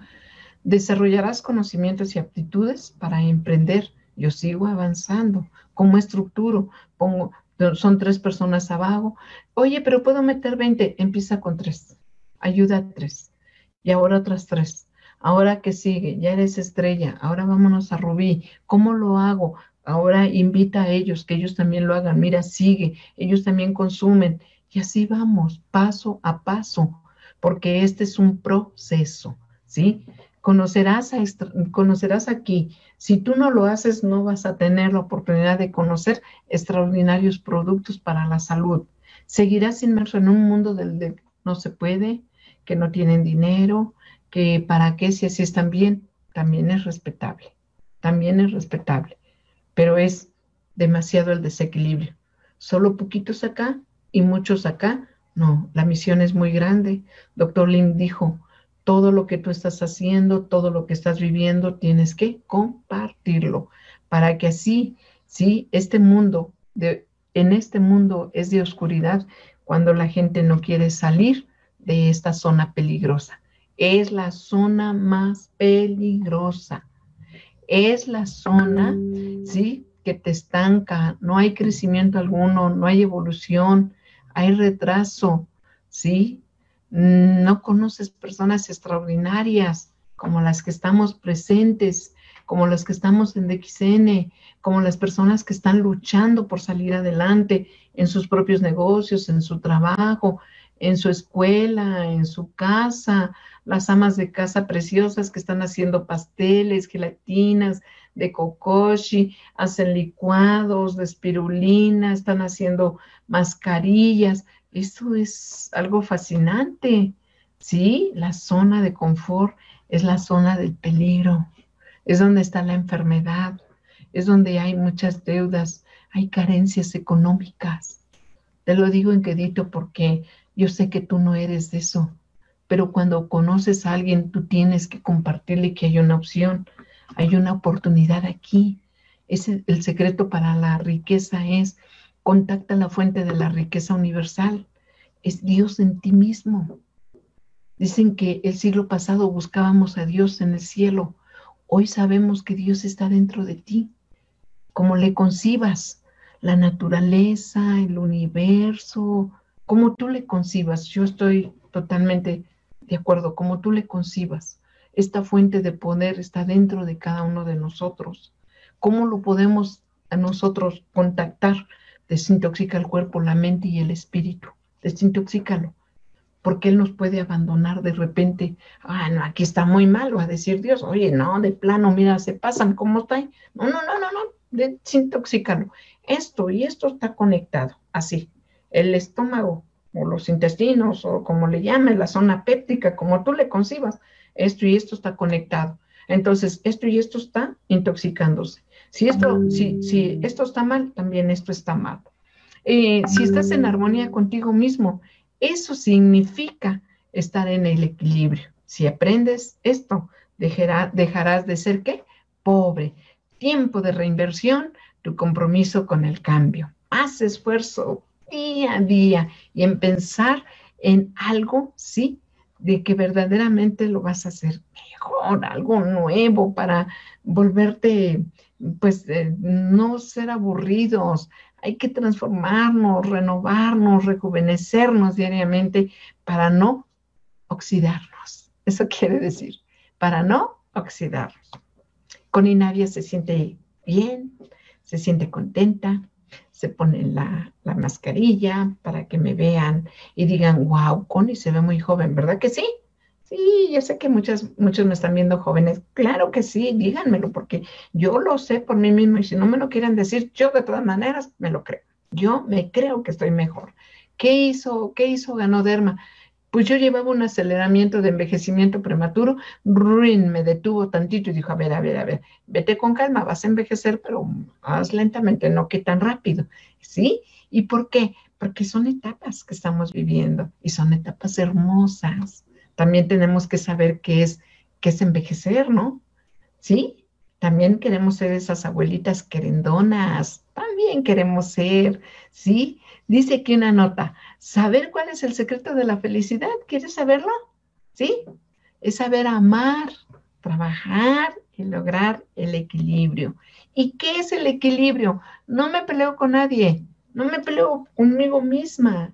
S1: Desarrollarás conocimientos y aptitudes para emprender. Yo sigo avanzando. ¿Cómo estructuro? Pongo, son tres personas abajo. Oye, pero puedo meter 20. Empieza con tres. Ayuda a tres. Y ahora otras tres. Ahora que sigue, ya eres estrella. Ahora vámonos a Rubí. ¿Cómo lo hago? Ahora invita a ellos, que ellos también lo hagan. Mira, sigue. Ellos también consumen. Y así vamos, paso a paso, porque este es un proceso, ¿sí? Conocerás, conocerás aquí si tú no lo haces, no vas a tener la oportunidad de conocer extraordinarios productos para la salud. Seguirás inmerso en un mundo del no se puede, que no tienen dinero, que para qué si así están bien, también es respetable, también es respetable, pero es demasiado el desequilibrio. Solo poquitos acá y muchos acá. No, la misión es muy grande. Doctor Lim dijo, todo lo que tú estás haciendo, todo lo que estás viviendo, tienes que compartirlo para que así, sí, este mundo, de, en este mundo es de oscuridad cuando la gente no quiere salir de esta zona peligrosa. Es la zona más peligrosa. Es la zona, sí, que te estanca, no hay crecimiento alguno, no hay evolución, hay retraso, ¿sí? no conoces personas extraordinarias como las que estamos presentes, como las que estamos en DXN, como las personas que están luchando por salir adelante en sus propios negocios, en su trabajo, en su escuela, en su casa, las amas de casa preciosas que están haciendo pasteles, gelatinas, de kokoshi, hacen licuados de espirulina, están haciendo mascarillas, eso es algo fascinante. Sí, la zona de confort es la zona del peligro, es donde está la enfermedad, es donde hay muchas deudas, hay carencias económicas. Te lo digo en quedito porque yo sé que tú no eres de eso, pero cuando conoces a alguien, tú tienes que compartirle que hay una opción, hay una oportunidad aquí. Ese, el secreto para la riqueza es Contacta la fuente de la riqueza universal. Es Dios en ti mismo. Dicen que el siglo pasado buscábamos a Dios en el cielo. Hoy sabemos que Dios está dentro de ti. Como le concibas, la naturaleza, el universo, como tú le concibas. Yo estoy totalmente de acuerdo, como tú le concibas. Esta fuente de poder está dentro de cada uno de nosotros. ¿Cómo lo podemos a nosotros contactar? desintoxica el cuerpo, la mente y el espíritu. Desintoxícalo. Porque Él nos puede abandonar de repente. Ah, no, aquí está muy mal, va a decir Dios. Oye, no, de plano, mira, se pasan, ¿cómo está? No, no, no, no, no, desintoxícalo. Esto y esto está conectado, así. El estómago o los intestinos o como le llame, la zona péptica, como tú le concibas, esto y esto está conectado. Entonces, esto y esto está intoxicándose. Si esto, si, si esto está mal, también esto está mal. Eh, si estás en armonía contigo mismo, eso significa estar en el equilibrio. Si aprendes esto, dejarás de ser qué? Pobre. tiempo de reinversión, tu compromiso con el cambio. Más esfuerzo día a día y en pensar en algo, sí, de que verdaderamente lo vas a hacer mejor, algo nuevo para volverte, pues, eh, no ser aburridos. Hay que transformarnos, renovarnos, rejuvenecernos diariamente para no oxidarnos. Eso quiere decir, para no oxidarnos. Con Inavia se siente bien, se siente contenta, se pone la, mascarilla para que me vean y digan, wow, Connie se ve muy joven, ¿verdad que sí? Sí, yo sé que muchas, muchos me están viendo jóvenes. Claro que sí, díganmelo, porque yo lo sé por mí mismo y si no me lo quieren decir, yo de todas maneras me lo creo. Yo me creo que estoy mejor. ¿Qué hizo, qué hizo Ganoderma? Pues yo llevaba un aceleramiento de envejecimiento prematuro, Ruin me detuvo tantito y dijo, a ver, a ver, a ver, vete con calma, vas a envejecer, pero más lentamente, no que tan rápido, ¿sí? ¿Y por qué? Porque son etapas que estamos viviendo y son etapas hermosas. También tenemos que saber qué es, qué es envejecer, ¿no? ¿Sí? También queremos ser esas abuelitas querendonas, también queremos ser, ¿sí? Dice aquí una nota, saber cuál es el secreto de la felicidad, ¿quieres saberlo? ¿Sí? Es saber amar, trabajar y lograr el equilibrio. ¿Y qué es el equilibrio? No me peleo con nadie, no me peleo conmigo misma,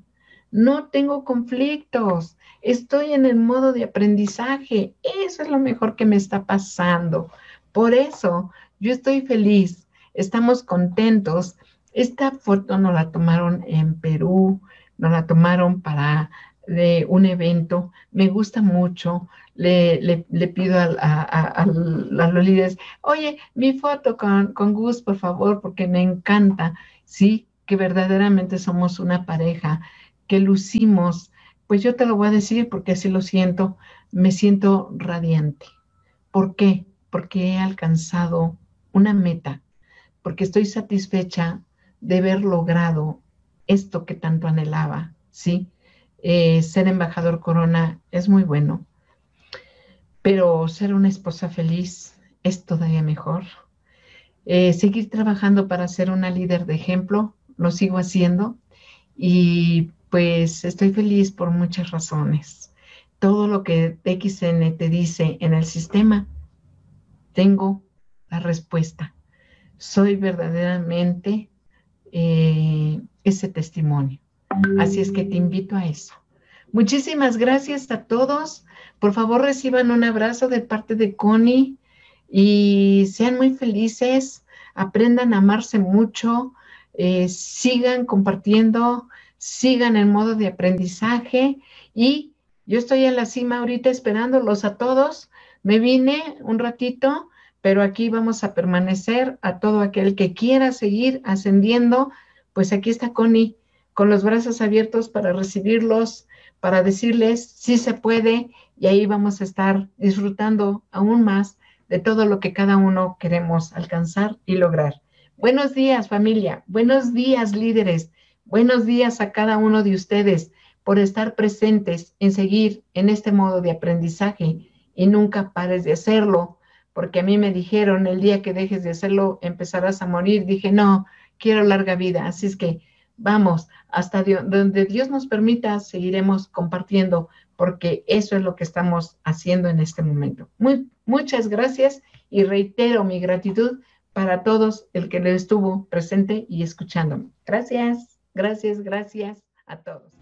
S1: no tengo conflictos, estoy en el modo de aprendizaje, eso es lo mejor que me está pasando. Por eso yo estoy feliz, estamos contentos esta foto nos la tomaron en Perú, nos la tomaron para de un evento. Me gusta mucho. Le, le, pido a, a, los líderes, oye, mi foto con, con Gus, por favor, porque me encanta. Sí, que verdaderamente somos una pareja, que lucimos. Pues yo te lo voy a decir porque así lo siento. Me siento radiante. ¿Por qué? Porque he alcanzado una meta, porque estoy satisfecha de haber logrado esto que tanto anhelaba, ¿sí? Eh, ser embajador corona es muy bueno, pero ser una esposa feliz es todavía mejor. Eh, seguir trabajando para ser una líder de ejemplo, lo sigo haciendo y pues estoy feliz por muchas razones. Todo lo que XN te dice en el sistema, tengo la respuesta. Soy verdaderamente eh, ese testimonio. Así es que te invito a eso. Muchísimas gracias a todos. Por favor, reciban un abrazo de parte de Connie y sean muy felices, aprendan a amarse mucho, eh, sigan compartiendo, sigan en modo de aprendizaje y yo estoy en la cima ahorita esperándolos a todos. Me vine un ratito pero aquí vamos a permanecer a todo aquel que quiera seguir ascendiendo, pues aquí está Connie con los brazos abiertos para recibirlos, para decirles si se puede y ahí vamos a estar disfrutando aún más de todo lo que cada uno queremos alcanzar y lograr. Buenos días familia, buenos días líderes, buenos días a cada uno de ustedes por estar presentes en seguir en este modo de aprendizaje y nunca pares de hacerlo porque a mí me dijeron el día que dejes de hacerlo empezarás a morir. Dije, no, quiero larga vida. Así es que vamos, hasta donde Dios nos permita, seguiremos compartiendo, porque eso es lo que estamos haciendo en este momento. Muy, muchas gracias y reitero mi gratitud para todos el que estuvo presente y escuchándome. Gracias, gracias, gracias a todos.